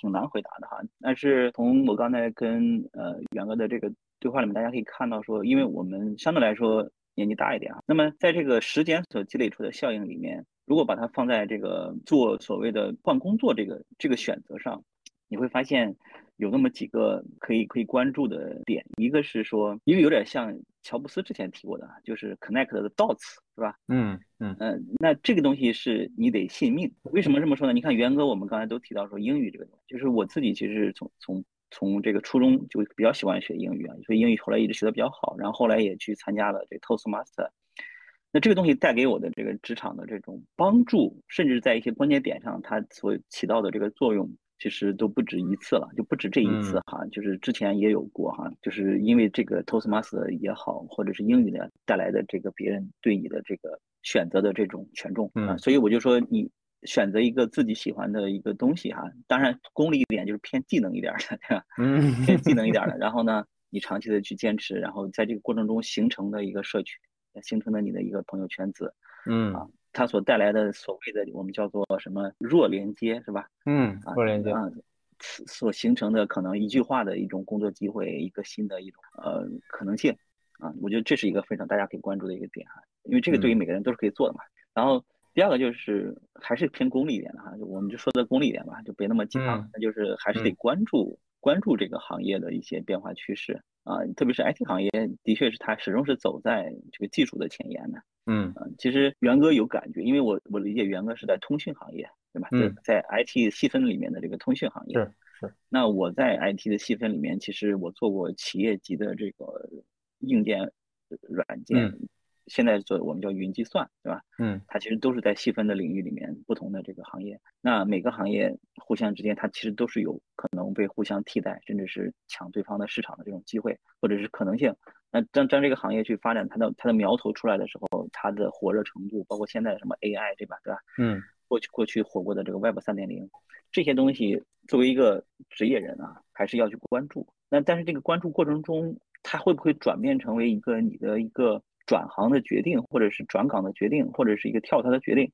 挺难回答的哈。但是从我刚才跟呃袁哥的这个对话里面，大家可以看到说，因为我们相对来说年纪大一点啊，那么在这个时间所积累出的效应里面，如果把它放在这个做所谓的换工作这个这个选择上，你会发现有那么几个可以可以关注的点，一个是说，因为有点像乔布斯之前提过的啊，就是 connect the dots，是吧？嗯嗯嗯，那这个东西是你得信命。为什么这么说呢？你看元哥，我们刚才都提到说英语这个东西，就是我自己其实是从从从这个初中就比较喜欢学英语啊，所以英语后来一直学的比较好，然后后来也去参加了这 Toastmaster。那这个东西带给我的这个职场的这种帮助，甚至在一些关键点上，它所起到的这个作用。其实都不止一次了，就不止这一次哈，就是之前也有过哈，就是因为这个 Toastmaster 也好，或者是英语的带来的这个别人对你的这个选择的这种权重啊，所以我就说你选择一个自己喜欢的一个东西哈，当然功利一点就是偏技能一点的，[laughs] 对吧？嗯，偏技能一点的，[laughs] 然后呢，你长期的去坚持，然后在这个过程中形成的一个社群，形成的你的一个朋友圈子，嗯啊。它所带来的所谓的我们叫做什么弱连接是吧？嗯，弱连接啊，所形成的可能一句话的一种工作机会，一个新的一种呃可能性啊，我觉得这是一个非常大家可以关注的一个点哈，因为这个对于每个人都是可以做的嘛。然后第二个就是还是偏功利一点的哈，就我们就说的功利一点吧，就别那么鸡汤，那就是还是得关注关注这个行业的一些变化趋势啊，特别是 IT 行业，的确是它始终是走在这个技术的前沿的。嗯啊，其实元哥有感觉，因为我我理解元哥是在通讯行业，对吧？嗯，在 IT 细分里面的这个通讯行业是是。那我在 IT 的细分里面，其实我做过企业级的这个硬件、软件，现在做我们叫云计算，对吧？嗯，它其实都是在细分的领域里面不同的这个行业。那每个行业互相之间，它其实都是有可能被互相替代，甚至是抢对方的市场的这种机会或者是可能性。那当当这个行业去发展，它的它的苗头出来的时候，它的火热程度，包括现在什么 AI 对吧，对吧？嗯，过去过去火过的这个 Web 三点零，这些东西作为一个职业人啊，还是要去关注。那但是这个关注过程中，它会不会转变成为一个你的一个转行的决定，或者是转岗的决定，或者是一个跳槽的决定？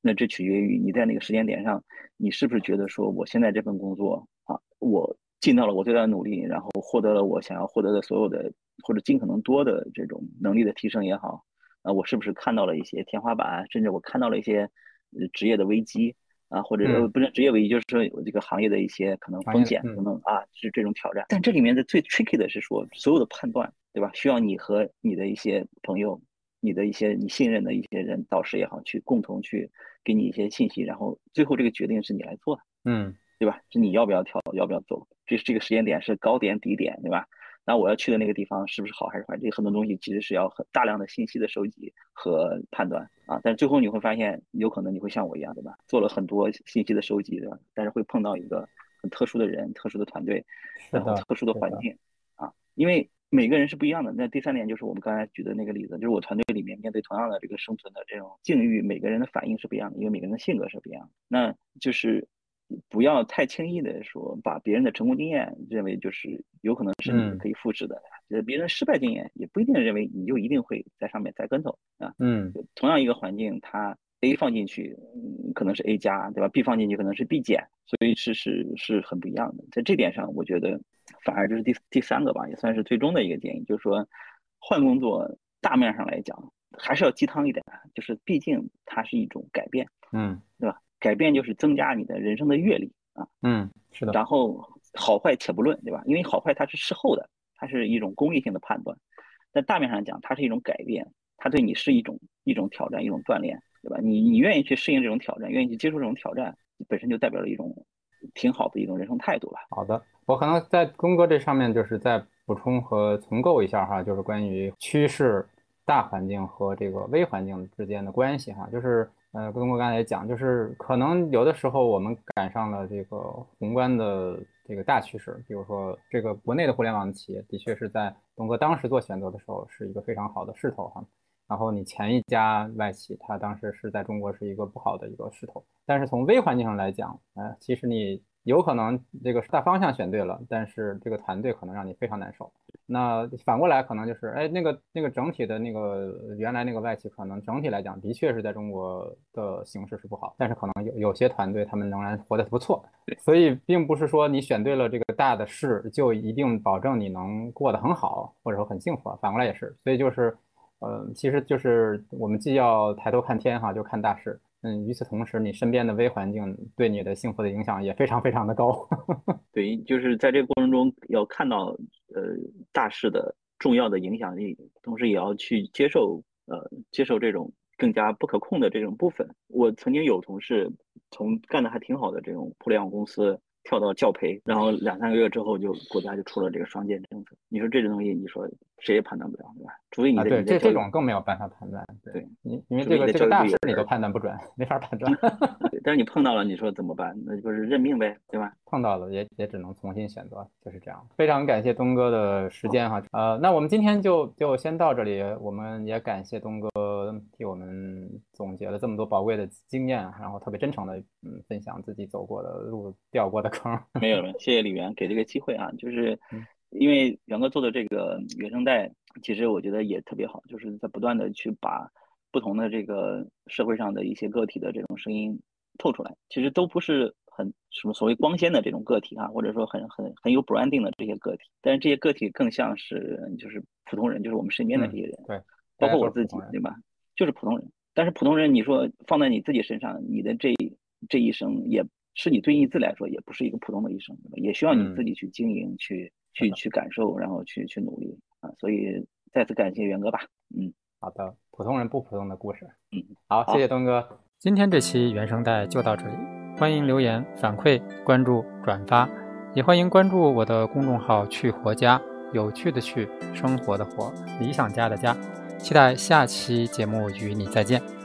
那这取决于你在那个时间点上，你是不是觉得说我现在这份工作啊，我尽到了我最大的努力，然后获得了我想要获得的所有的。或者尽可能多的这种能力的提升也好，啊，我是不是看到了一些天花板，甚至我看到了一些职业的危机啊，或者不是职业危机，就是说有这个行业的一些可能风险等等啊，是这种挑战。但这里面的最 tricky 的是说，所有的判断，对吧？需要你和你的一些朋友，你的一些你信任的一些人，导师也好，去共同去给你一些信息，然后最后这个决定是你来做的，嗯，对吧？是你要不要跳，要不要走？这是这个时间点是高点低点，对吧？那我要去的那个地方是不是好还是坏？这很多东西其实是要很大量的信息的收集和判断啊。但是最后你会发现，有可能你会像我一样，对吧？做了很多信息的收集，对吧？但是会碰到一个很特殊的人、特殊的团队，然后特殊的环境啊，因为。每个人是不一样的。那第三点就是我们刚才举的那个例子，就是我团队里面面对同样的这个生存的这种境遇，每个人的反应是不一样的，因为每个人的性格是不一样的。那就是不要太轻易的说把别人的成功经验认为就是有可能是你可以复制的，呃，别人失败经验也不一定认为你就一定会在上面栽跟头啊。嗯，同样一个环境，它 A 放进去，嗯，可能是 A 加，对吧？B 放进去可能是 B 减，所以是是是很不一样的。在这点上，我觉得。反而就是第第三个吧，也算是最终的一个建议，就是说换工作大面上来讲还是要鸡汤一点，就是毕竟它是一种改变，嗯，对吧？改变就是增加你的人生的阅历啊，嗯，是的。然后好坏且不论，对吧？因为好坏它是事后的，它是一种功利性的判断。但大面上讲，它是一种改变，它对你是一种一种挑战，一种锻炼，对吧？你你愿意去适应这种挑战，愿意去接受这种挑战，本身就代表了一种挺好的一种人生态度吧。好的。我可能在东哥这上面就是再补充和重构一下哈，就是关于趋势、大环境和这个微环境之间的关系哈，就是呃，东哥刚才也讲，就是可能有的时候我们赶上了这个宏观的这个大趋势，比如说这个国内的互联网企业的确是在东哥当时做选择的时候是一个非常好的势头哈，然后你前一家外企它当时是在中国是一个不好的一个势头，但是从微环境上来讲，呃，其实你。有可能这个大方向选对了，但是这个团队可能让你非常难受。那反过来可能就是，哎，那个那个整体的那个原来那个外企可能整体来讲的确是在中国的形势是不好，但是可能有有些团队他们仍然活得不错。所以并不是说你选对了这个大的势就一定保证你能过得很好或者说很幸福，反过来也是。所以就是，呃，其实就是我们既要抬头看天哈，就看大势。嗯，与此同时，你身边的微环境对你的幸福的影响也非常非常的高。[laughs] 对，就是在这个过程中要看到呃大势的重要的影响力，同时也要去接受呃接受这种更加不可控的这种部分。我曾经有同事从干的还挺好的这种互联网公司。跳到教培，然后两三个月之后就国家就出了这个双减政策。你说这种东西，你说谁也判断不了，对吧？除非你对这这种更没有办法判断。对，你因为这个这个大事你都判断不准，没法判 [laughs] 断。但是你碰到了，你说怎么办？那就是认命呗，对吧？碰到了也也只能重新选择，就是这样。非常感谢东哥的时间哈，呃，那我们今天就就先到这里。我们也感谢东哥替我们总结了这么多宝贵的经验，然后特别真诚的嗯分享自己走过的路、掉过的坑。没有了，谢谢李源给这个机会啊，就是因为元哥做的这个原声带，其实我觉得也特别好，就是在不断的去把不同的这个社会上的一些个体的这种声音透出来，其实都不是很什么所谓光鲜的这种个体啊，或者说很很很有 branding 的这些个体，但是这些个体更像是就是普通人，就是我们身边的这些人，对，包括我自己，对吧？就是普通人，但是普通人，你说放在你自己身上，你的这这一生也。是你对你自己来说也不是一个普通的一生，对吧？也需要你自己去经营、去去去感受，然后去去努力啊！所以再次感谢元哥吧。嗯，好的，普通人不普通的故事。嗯，好，谢谢东哥。今天这期原声带就到这里，欢迎留言反馈、关注、转发，也欢迎关注我的公众号“去活家”，有趣的去，生活的活，理想家的家。期待下期节目与你再见。